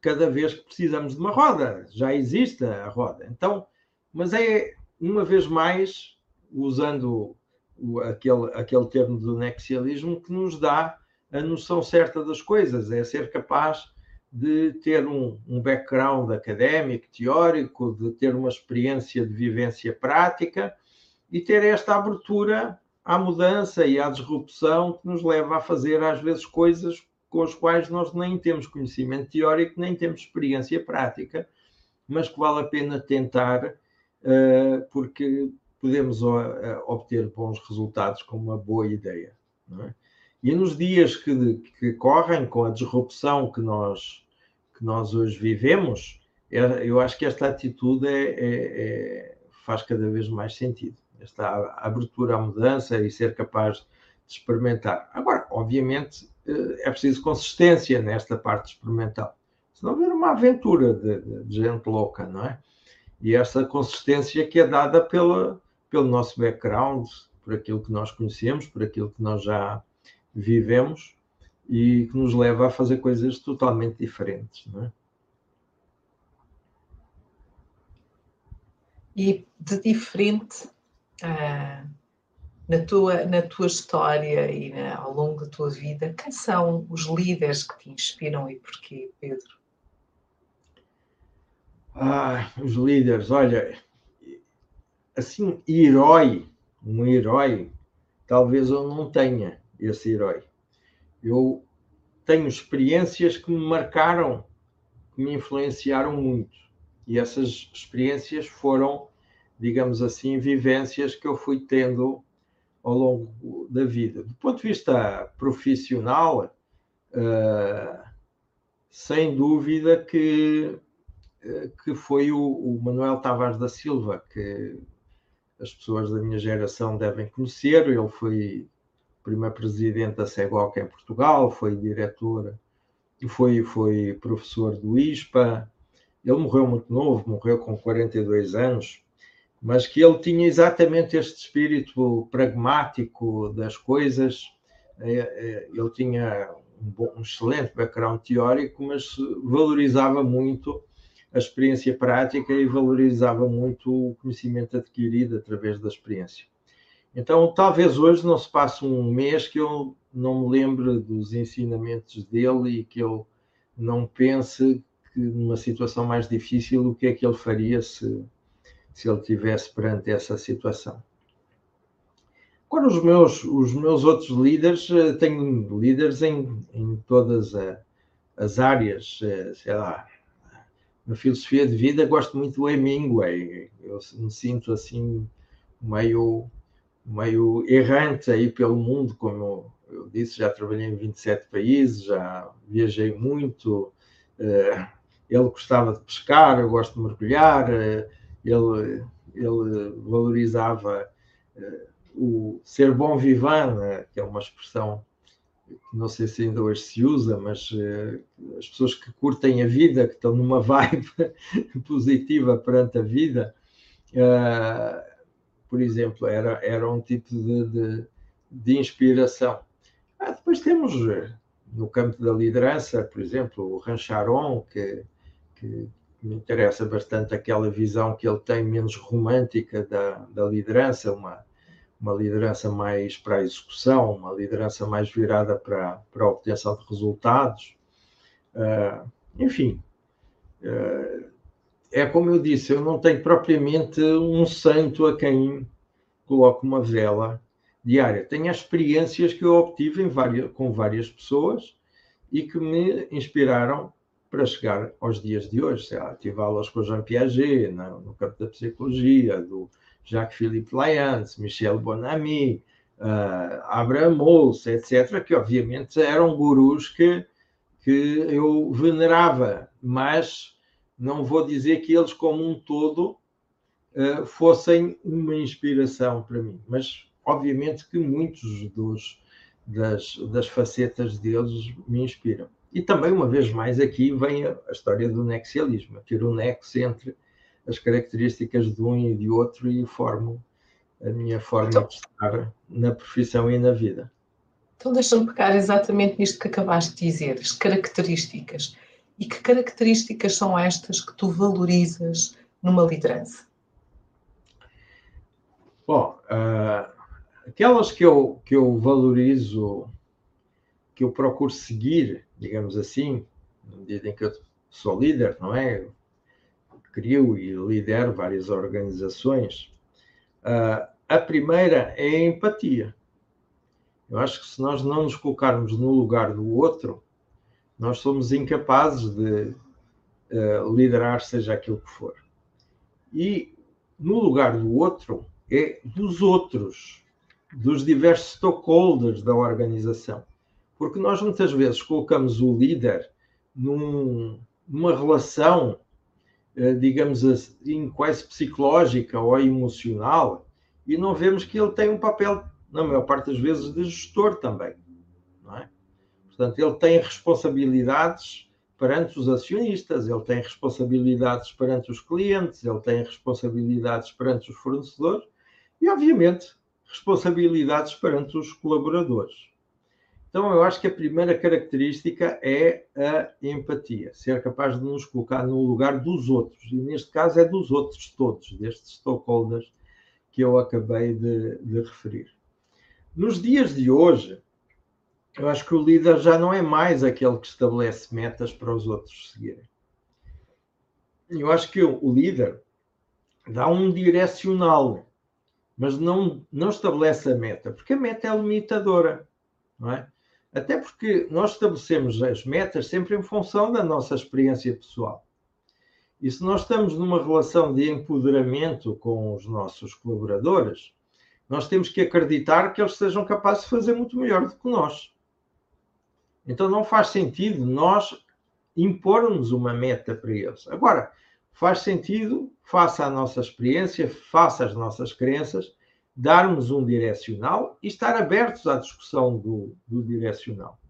S2: cada vez que precisamos de uma roda, já existe a roda. Então, mas é uma vez mais usando o, aquele, aquele termo do nexialismo que nos dá a noção certa das coisas, é ser capaz de ter um, um background académico, teórico, de ter uma experiência de vivência prática e ter esta abertura à mudança e à disrupção que nos leva a fazer, às vezes, coisas com as quais nós nem temos conhecimento teórico, nem temos experiência prática, mas que vale a pena tentar, uh, porque podemos obter bons resultados com uma boa ideia. É? E nos dias que, que, correm, com a disrupção que nós, que nós hoje vivemos, é, eu acho que esta atitude é, é, é, faz cada vez mais sentido. Esta abertura à mudança e ser capaz de experimentar. Agora, obviamente, eh, é preciso consistência nesta parte experimental. Senão haver uma aventura de, de gente louca, não é? E essa consistência que é dada pela, pelo nosso background, por aquilo que nós conhecemos, por aquilo que nós já vivemos e que nos leva a fazer coisas totalmente diferentes. Não é?
S1: E de diferente uh, na, tua, na tua história e na, ao longo da tua vida, quem são os líderes que te inspiram e porquê, Pedro?
S2: Ah, os líderes, olha, assim, herói, um herói, talvez eu não tenha esse herói. Eu tenho experiências que me marcaram, que me influenciaram muito. E essas experiências foram, digamos assim, vivências que eu fui tendo ao longo da vida. Do ponto de vista profissional, uh, sem dúvida que, uh, que foi o, o, Manuel Tavares da Silva, que as pessoas da minha geração devem conhecer. Ele foi primeiro presidente da CEGOC em Portugal, foi diretor, foi, foi professor do ISPA. Ele morreu muito novo, morreu com 42 anos, mas que ele tinha exatamente este espírito pragmático das coisas. É, é, ele tinha um, bom, um excelente background teórico, mas valorizava muito a experiência prática e valorizava muito o conhecimento adquirido através da experiência. Então, talvez hoje não se passe um mês que eu não me lembre dos ensinamentos dele e que eu não pense que numa situação mais difícil o que é que ele faria se, se ele tivesse perante essa situação. Agora, os meus, os meus outros líderes, eh, tenho líderes em, em todas a, as áreas, eh, sei lá, na filosofia de vida gosto muito do Hemingway, eu me sinto assim meio, meio errante aí pelo mundo, como eu disse, já trabalhei em 27 países, já viajei muito, eh, ele gostava de pescar, eu gosto de mergulhar, ele, ele valorizava uh, o ser bom vivant, né, que é uma expressão não sei se ainda hoje se usa, mas uh, as pessoas que curtem a vida, que estão numa vibe positiva perante a vida, uh, por exemplo, era, era um tipo de, de, de inspiração. Ah, depois temos no campo da liderança, por exemplo, o Rancharon, que, que me interessa bastante aquela visão que ele tem menos romântica da, da liderança, uma, uma liderança mais para a execução, uma liderança mais virada para, para a obtenção de resultados. Uh, enfim, uh, é como eu disse, eu não tenho propriamente um santo a quem coloco uma vela diária. Tenho as experiências que eu obtive várias, com várias pessoas e que me inspiraram para chegar aos dias de hoje. Sei lá, tive aulas com o Jean Piaget no, no campo da psicologia, do Jacques-Philippe Lyons, Michel Bonamy, uh, Abraham Mousse, etc., que obviamente eram gurus que, que eu venerava, mas não vou dizer que eles, como um todo, uh, fossem uma inspiração para mim. Mas, obviamente, que muitos dos, das, das facetas deles me inspiram. E também, uma vez mais, aqui vem a, história do nexialismo, ter o nexo entre as características de um e de outro e formam a minha forma então, de estar na profissão e na vida.
S1: Então deixa-me pegar exatamente nisto que acabaste de dizer, as características. E que características são estas que tu valorizas numa liderança?
S2: Bom, uh, aquelas que eu, que eu valorizo, que eu procuro seguir digamos assim, na medida em que eu sou líder, não é? Crio e lidero várias organizações. Uh, a primeira é a empatia. Eu acho que se nós não nos colocarmos no lugar do outro, nós somos incapazes de uh, liderar, seja aquilo que for. E no lugar do outro é dos outros, dos diversos stakeholders da organização. Porque nós muitas vezes colocamos o líder num, numa relação, digamos assim, quase psicológica ou emocional, e não vemos que ele tem um papel, na maior parte das vezes, de gestor também. Não é? Portanto, ele tem responsabilidades perante os acionistas, ele tem responsabilidades perante os clientes, ele tem responsabilidades perante os fornecedores e, obviamente, responsabilidades perante os colaboradores. Então, eu acho que a primeira característica é a empatia, ser capaz de nos colocar no lugar dos outros, e neste caso é dos outros todos, destes stakeholders que eu acabei de, de referir. Nos dias de hoje, eu acho que o líder já não é mais aquele que estabelece metas para os outros seguirem. Eu acho que o líder dá um direcional, mas não, não estabelece a meta, porque a meta é limitadora, não é? Até porque nós estabelecemos as metas sempre em função da nossa experiência pessoal. E se nós estamos numa relação de empoderamento com os nossos colaboradores, nós temos que acreditar que eles sejam capazes de fazer muito melhor do que nós. Então não faz sentido nós impormos uma meta para eles. Agora, faz sentido, face à nossa experiência, face às nossas crenças, darmos um direcional e estar abertos à discussão do, do direcional.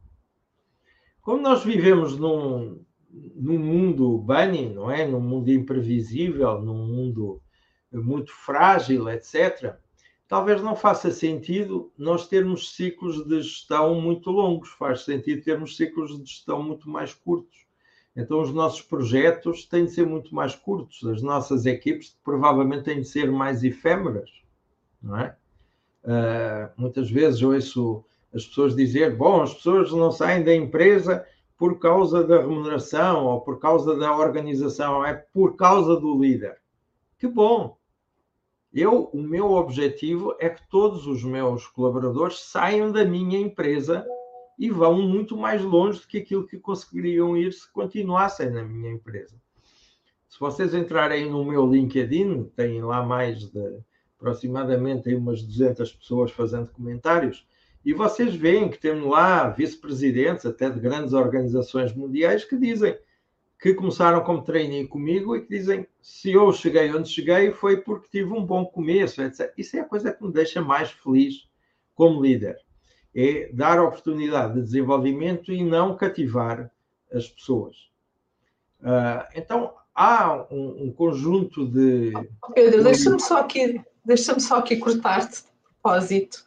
S2: Como nós vivemos num, num mundo bunny, não é? Num mundo imprevisível, num mundo muito frágil, etc., talvez não faça sentido nós termos ciclos de gestão muito longos, faz sentido termos ciclos de gestão muito mais curtos. Então, os nossos projetos têm de ser muito mais curtos, as nossas equipes provavelmente têm de ser mais efêmeras, não é? Uh, muitas vezes ouço as pessoas dizer: bom, as pessoas não saem da empresa por causa da remuneração ou por causa da organização, é por causa do líder. Que bom! Eu, o meu objetivo é que todos os meus colaboradores saiam da minha empresa e vão muito mais longe do que aquilo que conseguiriam ir se continuassem na minha empresa. Se vocês entrarem no meu LinkedIn, tem lá mais de aproximadamente umas 200 pessoas fazendo comentários, e vocês veem que temos lá vice-presidentes até de grandes organizações mundiais que dizem que começaram como trainee comigo e que dizem se eu cheguei onde cheguei foi porque tive um bom começo, etc. Isso é a coisa que me deixa mais feliz como líder é dar oportunidade de desenvolvimento e não cativar as pessoas. Uh, então, há um, um, conjunto de.
S1: Pedro, deixa-me só aqui, deixa-me só aqui cortar-te de propósito,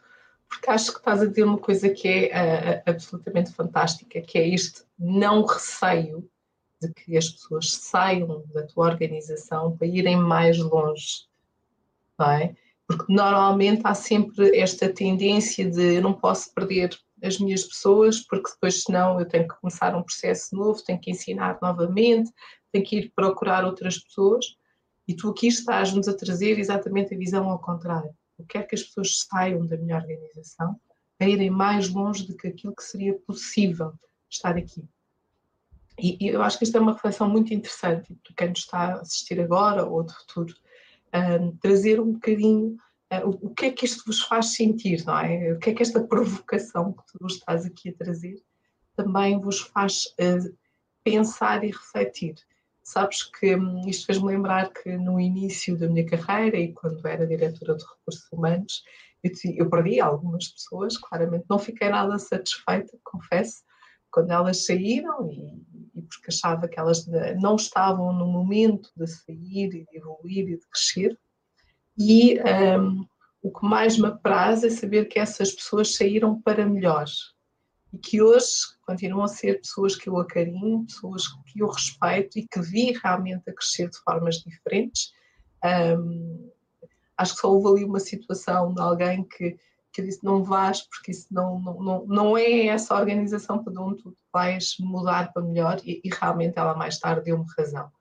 S1: porque acho que estás a dizer uma coisa que é uh, absolutamente fantástica, que é este não receio de que as pessoas saiam da tua organização para irem mais longe, não é? porque normalmente há sempre esta tendência de eu não posso perder as minhas pessoas, porque depois, senão, eu tenho que começar um processo novo, tenho que ensinar novamente, tenho que ir procurar outras pessoas. E tu aqui estás-nos a trazer exatamente a visão ao contrário. Eu quero que as pessoas saiam da minha organização a irem mais longe do que aquilo que seria possível estar aqui. E, e eu acho que esta é uma reflexão muito interessante, para quem nos está a assistir agora ou de futuro, um, trazer um bocadinho uh, o, o, que é que isto vos faz sentir, não é? O que é que esta provocação que tu estás aqui a trazer também vos faz uh, pensar e refletir. Sabes que um, isto fez-me lembrar que no início da minha carreira e quando era diretora de recursos humanos, eu, eu perdi algumas pessoas, claramente não fiquei nada satisfeita, confesso, quando elas saíram e, e, porque achava que elas não estavam no momento de sair e de evoluir e de crescer. E um, o que mais me apraz é saber que essas pessoas saíram para melhor e que hoje continuam a ser pessoas que eu acarinho, pessoas que eu respeito e que vi realmente a crescer de formas diferentes. Um, acho que só houve ali uma situação de alguém que que disse não vais porque isso não, não, não, não é essa organização para onde tu vais mudar para melhor e, e realmente ela mais tarde deu-me razão.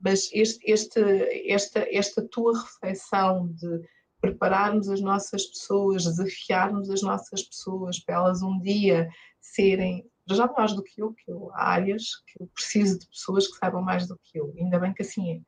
S1: Mas este, este, esta, esta tua reflexão de prepararmos as nossas pessoas, desafiarmos as nossas pessoas para elas um dia serem já mais do que eu, que eu há áreas que eu preciso de pessoas que saibam mais do que eu, ainda bem que assim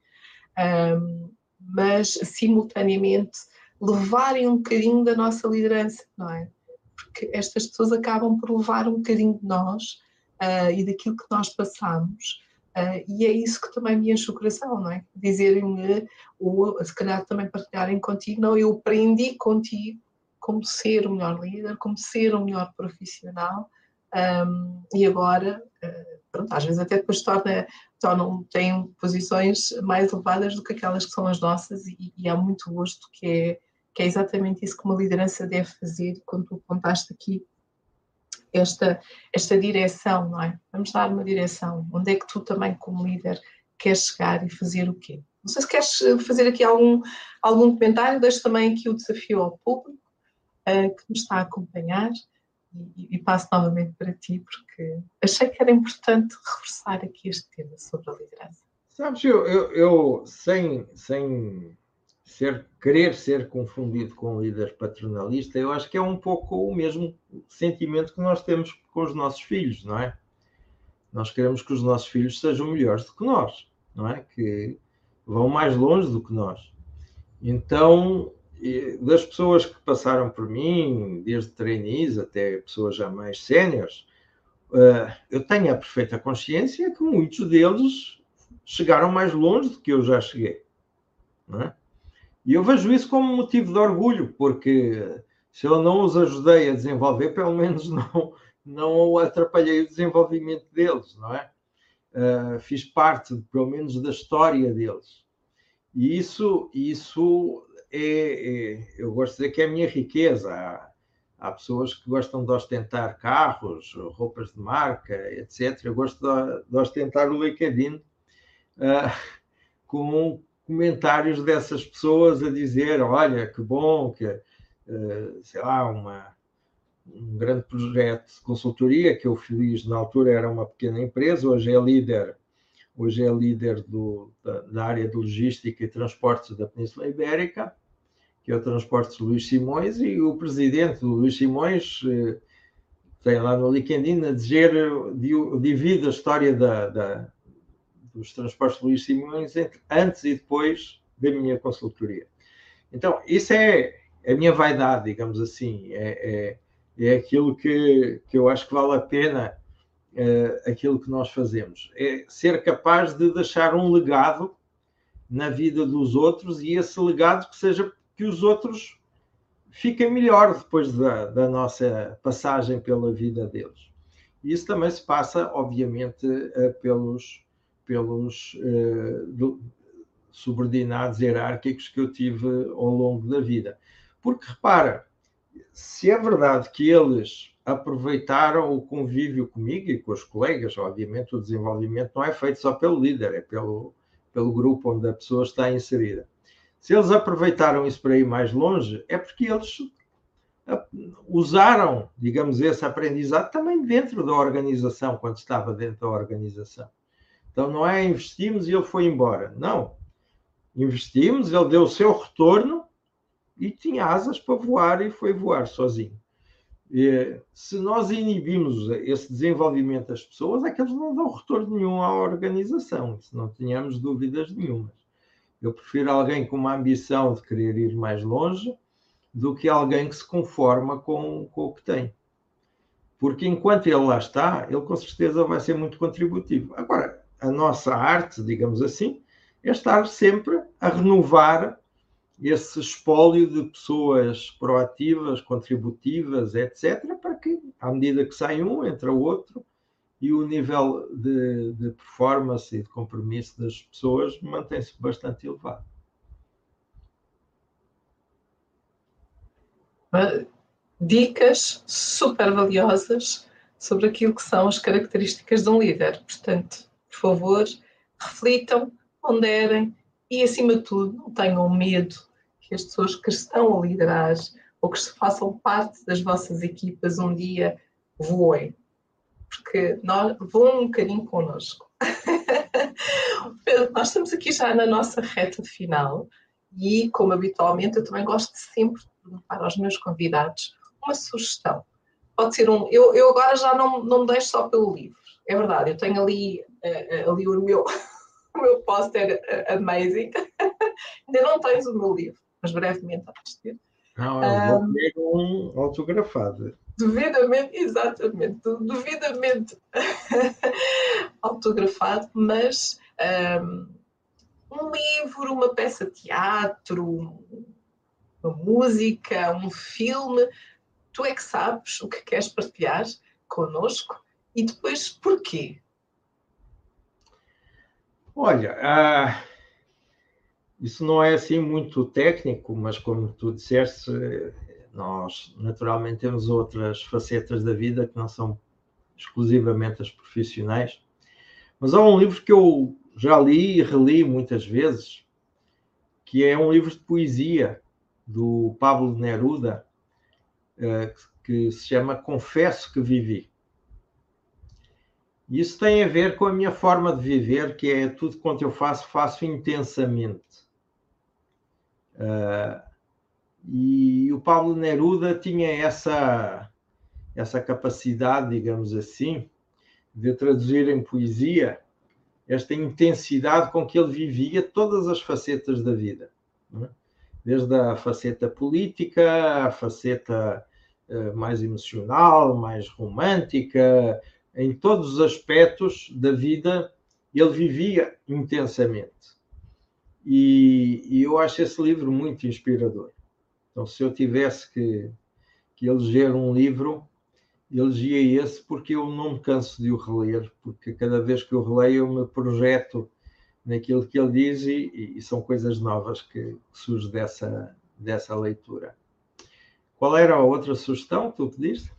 S1: é. Um, mas simultaneamente levarem um bocadinho da nossa liderança, não é? Porque estas pessoas acabam por levar um bocadinho de nós uh, e daquilo que nós passamos. Uh, e é isso que também me enche o coração, não é? Dizerem-me, ou se calhar também partilharem contigo, não, eu aprendi contigo como ser o melhor líder, como ser o melhor profissional, um, e agora, uh, pronto, às vezes até depois torna, tornam, têm posições mais elevadas do que aquelas que são as nossas, e, e há muito gosto que é que é exatamente isso que uma liderança deve fazer, quando tu contaste aqui esta, esta direção, não é? Vamos dar uma direção. Onde é que tu também, como líder, queres chegar e fazer o quê? Não sei se queres eh, fazer aqui algum, algum comentário, deixo também aqui o desafio ao público uh, que nos está a acompanhar e, passo novamente para ti, porque achei que era importante reforçar aqui este tema sobre a liderança.
S2: Sabes, eu, eu, eu sem, sem ser, querer ser confundido com um líder paternalista, eu acho que é um pouco o mesmo sentimento que nós temos com os nossos filhos, não é? Nós queremos que os nossos filhos sejam melhores do que nós, não é? Que vão mais longe do que nós. Então, das pessoas que passaram por mim, desde trainees até pessoas já mais séniores, eh, eu tenho a perfeita consciência que muitos deles chegaram mais longe do que eu já cheguei. É? E eu vejo isso como motivo de orgulho, porque se eu não os ajudei a desenvolver, pelo menos não, não atrapalhei o desenvolvimento deles, não é? Uh, fiz parte, pelo menos, da história deles. E isso, isso é, é, eu gosto de dizer que é a minha riqueza. Há, há, pessoas que gostam de ostentar carros, roupas de marca, etc. Eu gosto de, de ostentar o LinkedIn uh, com comentários dessas pessoas a dizer: olha, que bom, que, uh, sei lá, uma, um grande projeto de consultoria que eu fiz na altura era uma pequena empresa, hoje é líder, hoje é líder do, da, da, área de logística e transportes da Península Ibérica, que é o Transportes Luís Simões, e o presidente do Luís Simões tem lá no LinkedIn a dizer, divide a história da, da dos transportes Luís Simões antes e depois da minha consultoria. Então, isso é a minha vaidade, digamos assim, é, é, é aquilo que, que eu acho que vale a pena é, aquilo que nós fazemos. É ser capaz de deixar um legado na vida dos outros e esse legado que seja que os outros fiquem melhor depois da, da nossa passagem pela vida deles. E isso também se passa, obviamente, eh, pelos, pelos uh, subordinados hierárquicos que eu tive ao longo da vida. Porque repara, se é verdade que eles aproveitaram o convívio comigo e com os colegas, obviamente o desenvolvimento não é feito só pelo líder, é pelo, pelo grupo onde a pessoa está inserida. Se eles aproveitaram isso para ir mais longe, é porque eles usaram, digamos, esse aprendizado também dentro da organização, quando estava dentro da organização. Então não é investimos e ele foi embora. Não. Investimos, ele deu o seu retorno e tinha asas para voar e foi voar sozinho. E, se nós inibimos esse desenvolvimento das pessoas, é que eles não dão retorno nenhum à organização, se não tínhamos dúvidas nenhumas. Eu prefiro alguém com uma ambição de querer ir mais longe do que alguém que se conforma com, com o que tem. Porque enquanto ele lá está, ele com certeza vai ser muito contributivo. Agora, a nossa arte, digamos assim, é estar sempre a renovar esse espólio de pessoas proativas, contributivas, etc., para que, à medida que sai um, entra o outro, e o nível de, de performance e de compromisso das pessoas mantém-se bastante elevado.
S1: Dicas super valiosas sobre aquilo que são as características de um líder. Portanto, por favor, reflitam, ponderem e, acima de tudo, não tenham medo que as pessoas que estão a liderar ou que façam parte das vossas equipas um dia voem. Porque nós voam um bocadinho connosco. nós estamos aqui já na nossa reta final e, como habitualmente, eu também gosto de sempre perguntar aos meus convidados uma sugestão. Pode ser um. Eu, eu agora já não, não me deixo só pelo livro. É verdade, eu tenho ali ali o meu, o meu póster amazing. Ainda não tens o meu livro, mas brevemente vais ter.
S2: Não, eu vou ter um autografado.
S1: Devidamente, exatamente, devidamente autografado, mas um, um livro, uma peça de teatro, uma música, um filme, tu é que sabes o que queres partilhar connosco e depois porquê?
S2: Olha, ah, isso não é assim muito técnico, mas como tu disseste, nós naturalmente temos outras facetas da vida que não são exclusivamente as profissionais. Mas há um livro que eu já li e reli muitas vezes, que é um livro de poesia do Pablo Neruda, ah, que se chama Confesso que Vivi. Isso tem a ver com a minha forma de viver, que é tudo quanto eu faço, faço intensamente. Uh, e o Pablo Neruda tinha essa, essa capacidade, digamos assim, de traduzir em poesia esta intensidade com que ele vivia todas as facetas da vida. É? Desde a faceta política, a faceta uh, mais emocional, mais romântica, em todos os aspectos da vida, ele vivia intensamente. E, e, eu acho esse livro muito inspirador. Então, se eu tivesse que, que eleger um livro, elegia esse porque eu não me canso de o reler, porque cada vez que eu releio eu me projeto naquilo que ele diz e, e são coisas novas que, que surgem dessa, dessa leitura. Qual era a outra sugestão que tu pediste?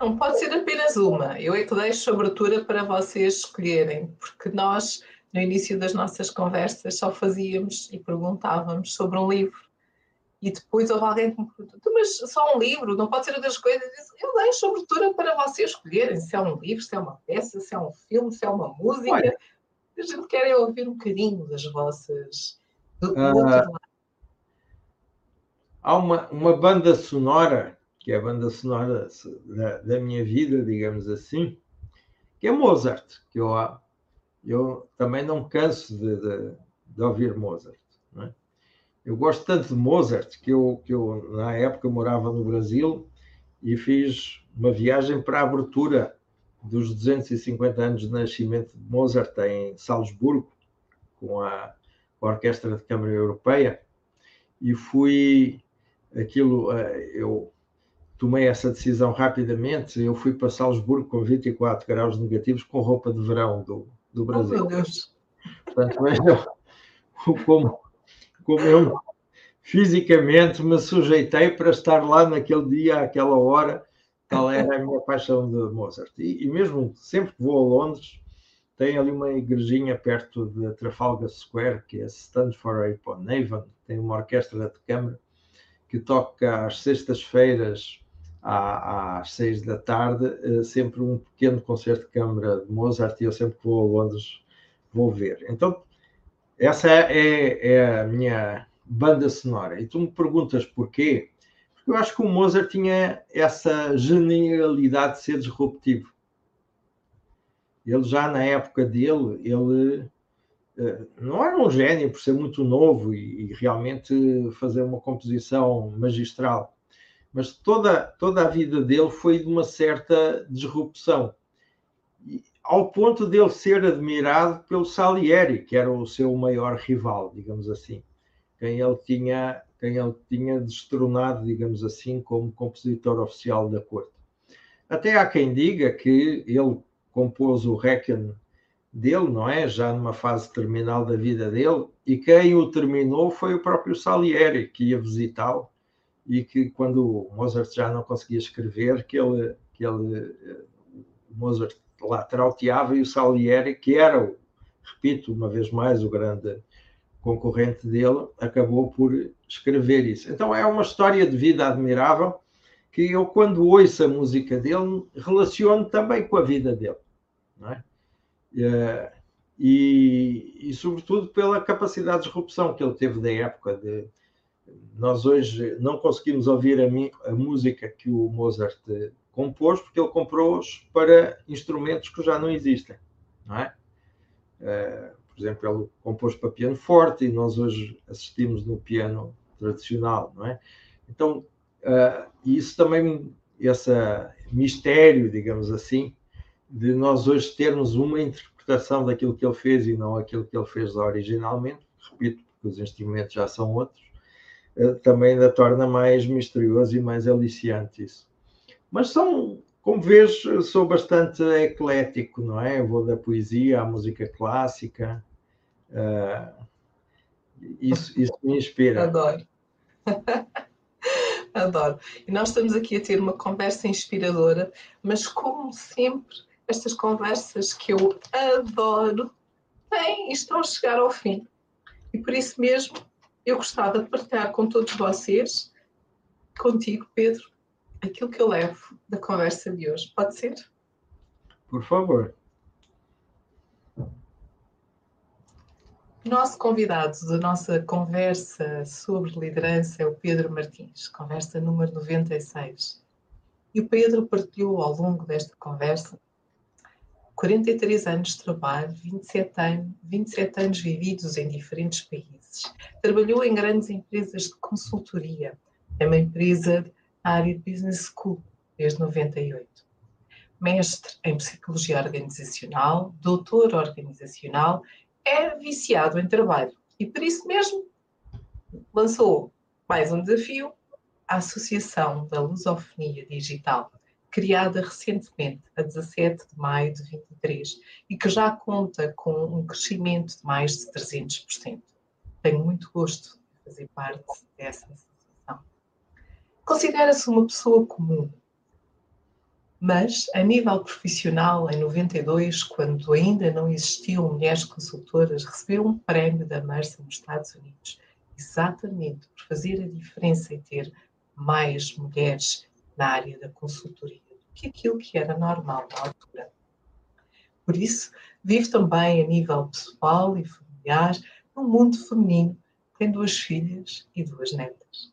S1: Não pode ser apenas uma. Eu é que deixo abertura para vocês escolherem, porque nós, no início das nossas conversas, só fazíamos e perguntávamos sobre um livro. E depois houve alguém que me perguntou, mas só um livro, não pode ser outras coisas? Eu deixo abertura para vocês escolherem se é um livro, se é uma peça, se é um filme, se é uma música. Olha. A gente quer ouvir um bocadinho das vossas. Do, do uh,
S2: há uma, uma banda sonora que é a banda sonora da, da minha vida, digamos assim, que é Mozart, que eu, eu também não canso de, de, de ouvir Mozart. É? Eu gosto tanto de Mozart que eu, que eu, na época, morava no Brasil e fiz uma viagem para a abertura dos 250 anos de nascimento de Mozart em Salzburgo, com a, com a Orquestra de Câmara Europeia, e fui aquilo, eh, eu tomei essa decisão rapidamente. Eu fui para Salzburgo com 24 graus negativos com roupa de verão do, do Brasil. Oh, meu Deus! Como, como eu fisicamente me sujeitei para estar lá naquele dia, àquela hora. Tal era a minha paixão de Mozart. E, e mesmo sempre que vou a Londres, tem ali uma igrejinha perto de Trafalgar Square, que é Stanford upon Avon, tem uma orquestra de câmara que toca às sextas-feiras às seis da tarde, eh, sempre um pequeno concerto de câmara de Mozart e eu sempre que vou a Londres vou ver. Então, essa é, é a minha banda sonora. E tu me perguntas porquê? Porque eu acho que o Mozart tinha essa genialidade de ser disruptivo. Ele já na época dele, ele eh, não era um gênio por ser muito novo e, e realmente fazer uma composição magistral mas toda, toda a vida dele foi de uma certa disrupção, ao ponto dele ser admirado pelo Salieri, que era o seu maior rival, digamos assim, quem ele tinha, quem ele tinha destronado, digamos assim, como compositor oficial da corte. Até há quem diga que ele compôs o Requiem dele, não é? Já numa fase terminal da vida dele, e quem o terminou foi o próprio Salieri, que ia visitá-lo e que quando Mozart já não conseguia escrever, que ele, que ele o Mozart lá trauteava e o Salieri, que era, repito uma vez mais, o grande concorrente dele, acabou por escrever isso. Então é uma história de vida admirável que eu, quando ouço a música dele, relaciono também com a vida dele. É? Eh, e, e, sobretudo pela capacidade de disrupção que ele teve da época de nós hoje não conseguimos ouvir a, a, música que o Mozart compôs, porque ele comprou-os para instrumentos que já não existem, não é? Uh, por exemplo, ele compôs para piano forte e nós hoje assistimos no piano tradicional, não é? Então, uh, isso também, esse mistério, digamos assim, de nós hoje termos uma interpretação daquilo que ele fez e não aquilo que ele fez originalmente, repito, porque os instrumentos já são outros, eh, também ainda torna mais misterioso e mais aliciante isso. Mas são, como vês, sou bastante eclético, não é? Eu vou da poesia à música clássica. Uh, isso, isso me inspira.
S1: Adoro. Adoro. E nós estamos aqui a ter uma conversa inspiradora, mas como sempre, estas conversas que eu adoro têm, estão a chegar ao fim. E por isso mesmo eu gostava de partilhar com todos vocês, contigo, Pedro, aquilo que eu levo da conversa de hoje. Pode ser?
S2: Por favor.
S1: Nosso convidado da nossa conversa sobre liderança é o Pedro Martins, conversa número 96. E o Pedro partilhou ao longo desta conversa 43 anos de trabalho, 27 anos, 27 anos vividos em diferentes países. Trabalhou em grandes empresas de consultoria, é uma empresa na área de Business School desde 98. Mestre em Psicologia Organizacional, doutor organizacional, é viciado em trabalho e por isso mesmo lançou mais um desafio, a Associação da Lusofonia Digital criada recentemente, a 17 de maio de 23, e que já conta com um crescimento de mais de 300%. Tenho muito gosto de fazer parte dessa associação. Considera-se uma pessoa comum, mas a nível profissional, em 92, quando ainda não existiam mulheres consultoras, recebeu um prémio da Mercer nos Estados Unidos, exatamente por fazer a diferença e ter mais mulheres na área da consultoria do que aquilo que era normal na altura. Por isso, vive também a nível pessoal e familiar no mundo feminino, tem duas filhas e duas netas.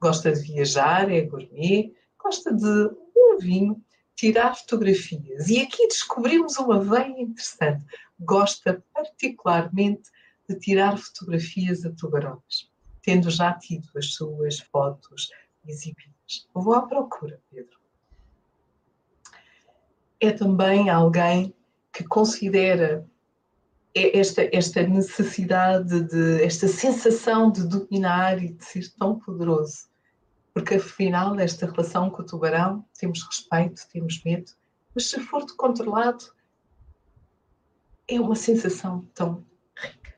S1: Gosta de viajar, é gourmet, gosta de um vinho, tirar fotografias. E aqui descobrimos uma veia interessante. Gosta particularmente de tirar fotografias a tubarões, tendo já tido as suas fotos exibidas. Vou à procura, Pedro. É também alguém que considera esta, esta necessidade de, esta sensação de dominar e de ser tão poderoso. Porque afinal, esta relação com o tubarão, temos respeito, temos medo, mas se for controlado, é uma sensação tão rica.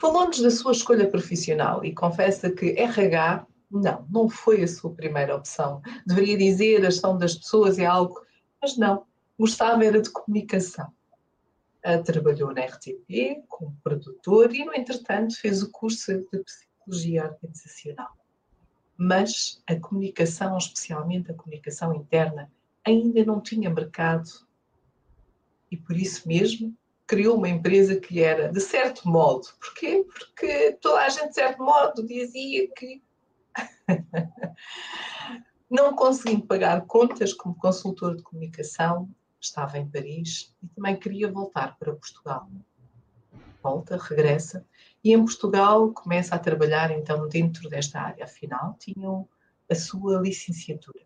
S1: Falou-nos da sua escolha profissional e confessa que RH não, não foi a sua primeira opção. Deveria dizer a gestão das pessoas é algo, mas não. Gostava era de comunicação. Trabalhou na RTP como produtor e, no entretanto, fez o curso de Psicologia Organizacional. Mas a comunicação, especialmente a comunicação interna, ainda não tinha mercado e, por isso mesmo, criou uma empresa que era de certo modo. Porquê? Porque toda a gente, de certo modo, dizia que não conseguindo pagar contas como consultor de comunicação, estava em Paris e também queria voltar para Portugal. Volta, regressa e em Portugal começa a trabalhar então dentro desta área. Afinal, tinham a sua licenciatura.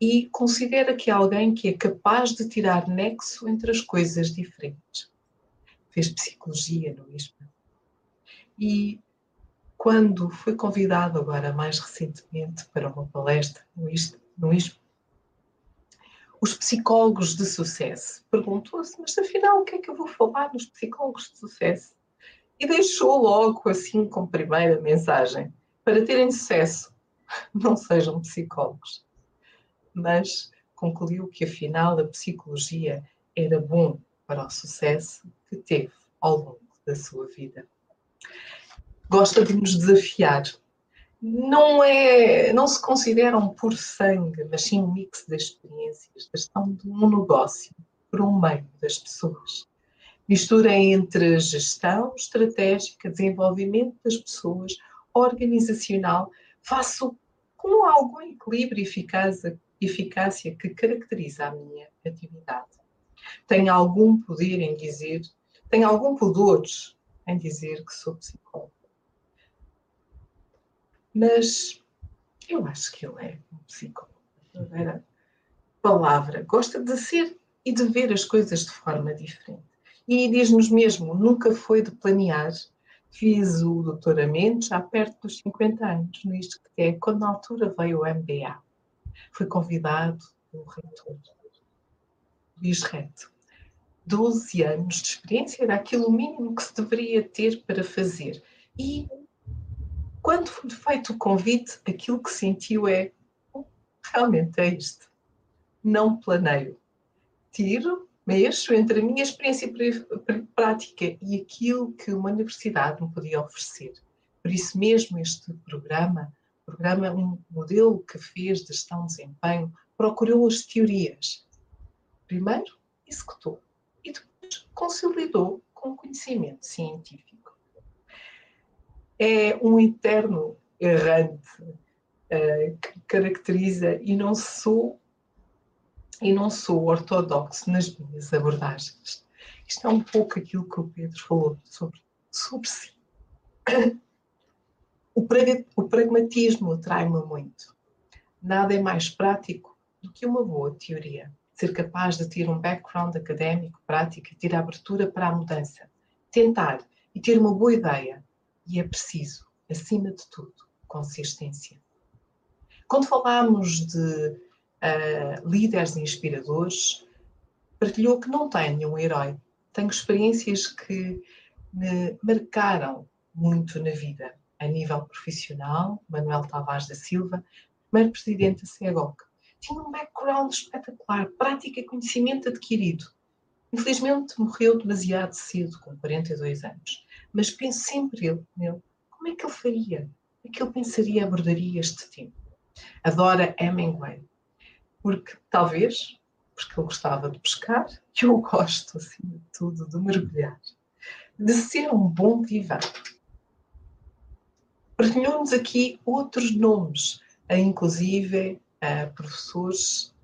S1: E considera que é alguém que é capaz de tirar nexo entre as coisas diferentes. Fez psicologia no ISPA. E quando fui convidado agora mais recentemente para uma palestra no ISPO os psicólogos de sucesso perguntou-se, mas afinal o que é que eu vou falar nos psicólogos de sucesso? E deixou logo assim como primeira mensagem, para terem sucesso, não sejam psicólogos. Mas concluiu que afinal a psicologia era bom para o sucesso que teve ao longo da sua vida gosta de nos desafiar. Não, é, não se considera um puro sangue, mas sim um mix de experiências, da gestão de um negócio por um meio das pessoas. Mistura entre gestão estratégica, desenvolvimento das pessoas, organizacional, faço com algum equilíbrio e eficácia que caracteriza a minha atividade. Tenho algum poder em dizer, tenho algum pudor em dizer que sou psicólogo mas eu acho que ele é um psicólogo. A palavra. Gosta de ser e de ver as coisas de forma diferente. E diz-nos mesmo, nunca foi de planear. Fiz o doutoramento já perto dos 50 anos, no é, quando na altura veio o MBA. Fui convidado pelo reitor, Luís Reto. 12 anos de experiência era aquilo mínimo que se deveria ter para fazer. E quando foi feito o convite, aquilo que sentiu é oh, realmente é isto. Não planeio. Tiro, mexo entre a minha experiência prática e aquilo que uma universidade me podia oferecer. Por isso mesmo este programa, programa um modelo que fez de gestão de desempenho, procurou as teorias. Primeiro, executou e depois consolidou com conhecimento científico. É um eterno errante uh, que caracteriza e não sou e não sou ortodoxo nas minhas abordagens. Isto é um pouco aquilo que o Pedro falou sobre, sobre si. O, o pragmatismo atrai-me muito. Nada é mais prático do que uma boa teoria. Ser capaz de ter um background académico, prático e ter abertura para a mudança. Tentar e ter uma boa ideia. E é preciso, acima de tudo, consistência. Quando falamos de uh, líderes inspiradores, partilhou que não tem nenhum herói. Tenho experiências que me marcaram muito na vida. A nível profissional, Manuel Tavares da Silva, primeiro presidente da CEGOC, tinha um background espetacular, prática e conhecimento adquirido. Infelizmente morreu demasiado cedo, com 42 anos. Mas penso sempre nele, como é que ele faria? Como é que ele pensaria, abordaria este tema? Adora Hemingway, porque talvez, porque ele gostava de pescar, e eu gosto, acima de tudo, de mergulhar, de ser um bom vivan. Partilhou-nos aqui outros nomes, inclusive a professores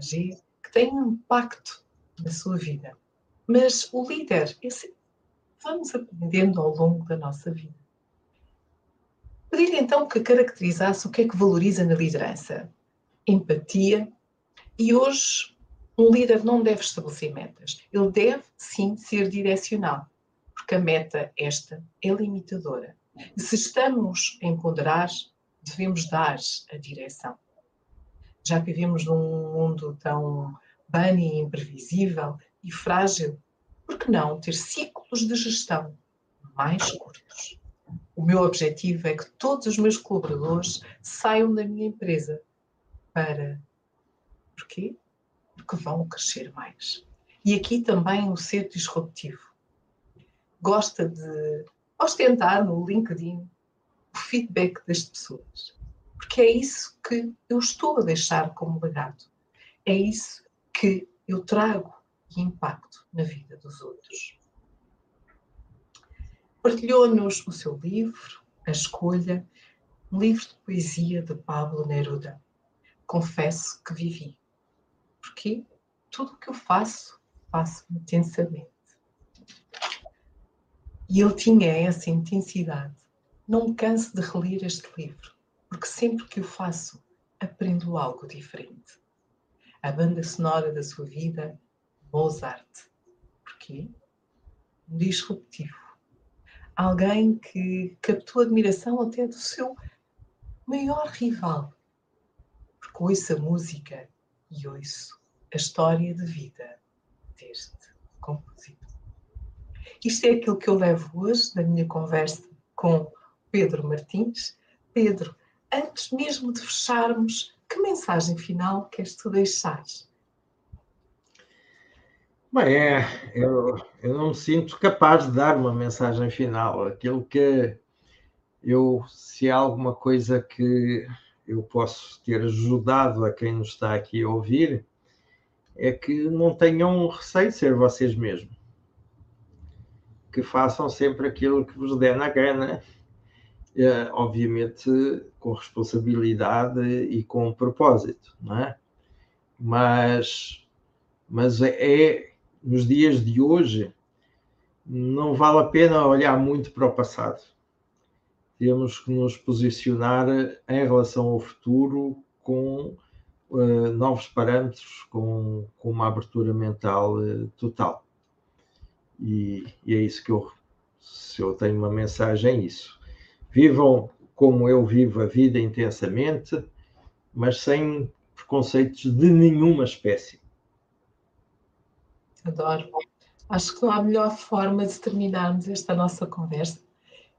S1: que têm um impacto na sua vida. Mas o líder, esse, vamos aprendendo ao longo da nossa vida. Pedi-lhe então que caracterizasse o que é que valoriza na liderança. Empatia. E hoje, um líder não deve estabelecer metas. Ele deve, sim, ser direcional. Porque a meta, esta, é limitadora. E se estamos a empoderar, devemos dar a direção. Já que vivemos num mundo tão bunny, imprevisível e frágil, que não ter ciclos de gestão mais curtos? O meu objetivo é que todos os meus colaboradores saiam da minha empresa para. Porquê? Porque vão crescer mais. E aqui também o ser disruptivo. Gosta de ostentar no LinkedIn o feedback das pessoas. Porque é isso que eu estou a deixar como legado. É isso que eu trago e impacto na vida dos outros. Partilhou-nos o seu livro, A Escolha, um livro de poesia de Pablo Neruda. Confesso que vivi. Porque tudo o que eu faço, faço intensamente. E ele tinha essa intensidade. Não me canso de reler este livro, porque sempre que o faço, aprendo algo diferente. A banda sonora da sua vida, Mozart. Porquê? Disruptivo. Alguém que captou admiração até do seu maior rival. Porque ouço a música e ouço a história de vida deste compositor. Isto é aquilo que eu levo hoje na minha conversa com Pedro Martins. Pedro, antes mesmo de fecharmos, que mensagem final queres tu deixar?
S2: Bem, é, eu, eu não me sinto capaz de dar uma mensagem final. Aquilo que eu, se há alguma coisa que eu posso ter ajudado a quem nos está aqui a ouvir, é que não tenham receio de ser vocês mesmos que façam sempre aquilo que vos der na gana, eh, obviamente com responsabilidade e com propósito, não é? Mas, mas é, é nos dias de hoje não vale a pena olhar muito para o passado. Temos que nos posicionar em relação ao futuro com uh, novos parâmetros, com, com uma abertura mental uh, total. E, e, é isso que eu, se eu tenho uma mensagem, é isso. Vivam como eu vivo a vida intensamente, mas sem preconceitos de nenhuma espécie.
S1: Adoro. Acho que não há melhor forma de terminarmos esta nossa conversa.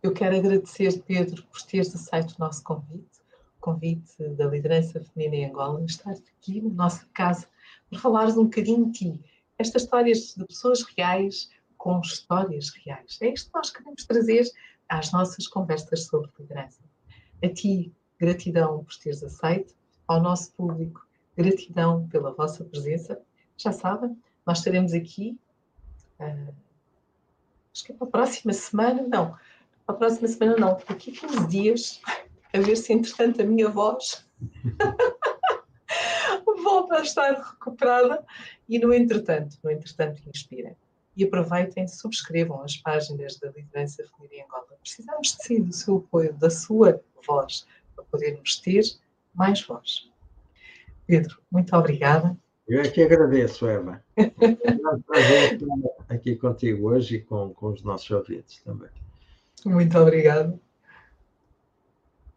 S1: Eu quero agradecer, Pedro, por teres aceito o nosso convite, o convite da liderança feminina em Angola, estar aqui na nossa casa para falares um bocadinho de ti. Estas histórias de pessoas reais, com histórias reais. É isto que nós queremos trazer às nossas conversas sobre liderança. A ti, gratidão por teres aceito. Ao nosso público, gratidão pela vossa presença. Já sabem, nós estaremos aqui uh, acho que é para a próxima semana, não. Para a próxima semana não, daqui a 15 dias, a ver se entretanto a minha voz volta a estar recuperada e no entretanto, no entretanto inspirem. E aproveitem, subscrevam as páginas da Liderança Feminina em Angola. Precisamos de si, do seu apoio, da sua voz, para podermos ter mais voz. Pedro, muito obrigada.
S2: Eu é que agradeço, Eva. É um prazer estar aqui contigo hoje e com, com os nossos ouvintes também.
S1: Muito obrigada.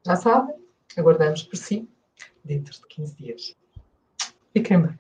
S1: Já sabem, aguardamos por si dentro de 15 dias. Fiquem bem.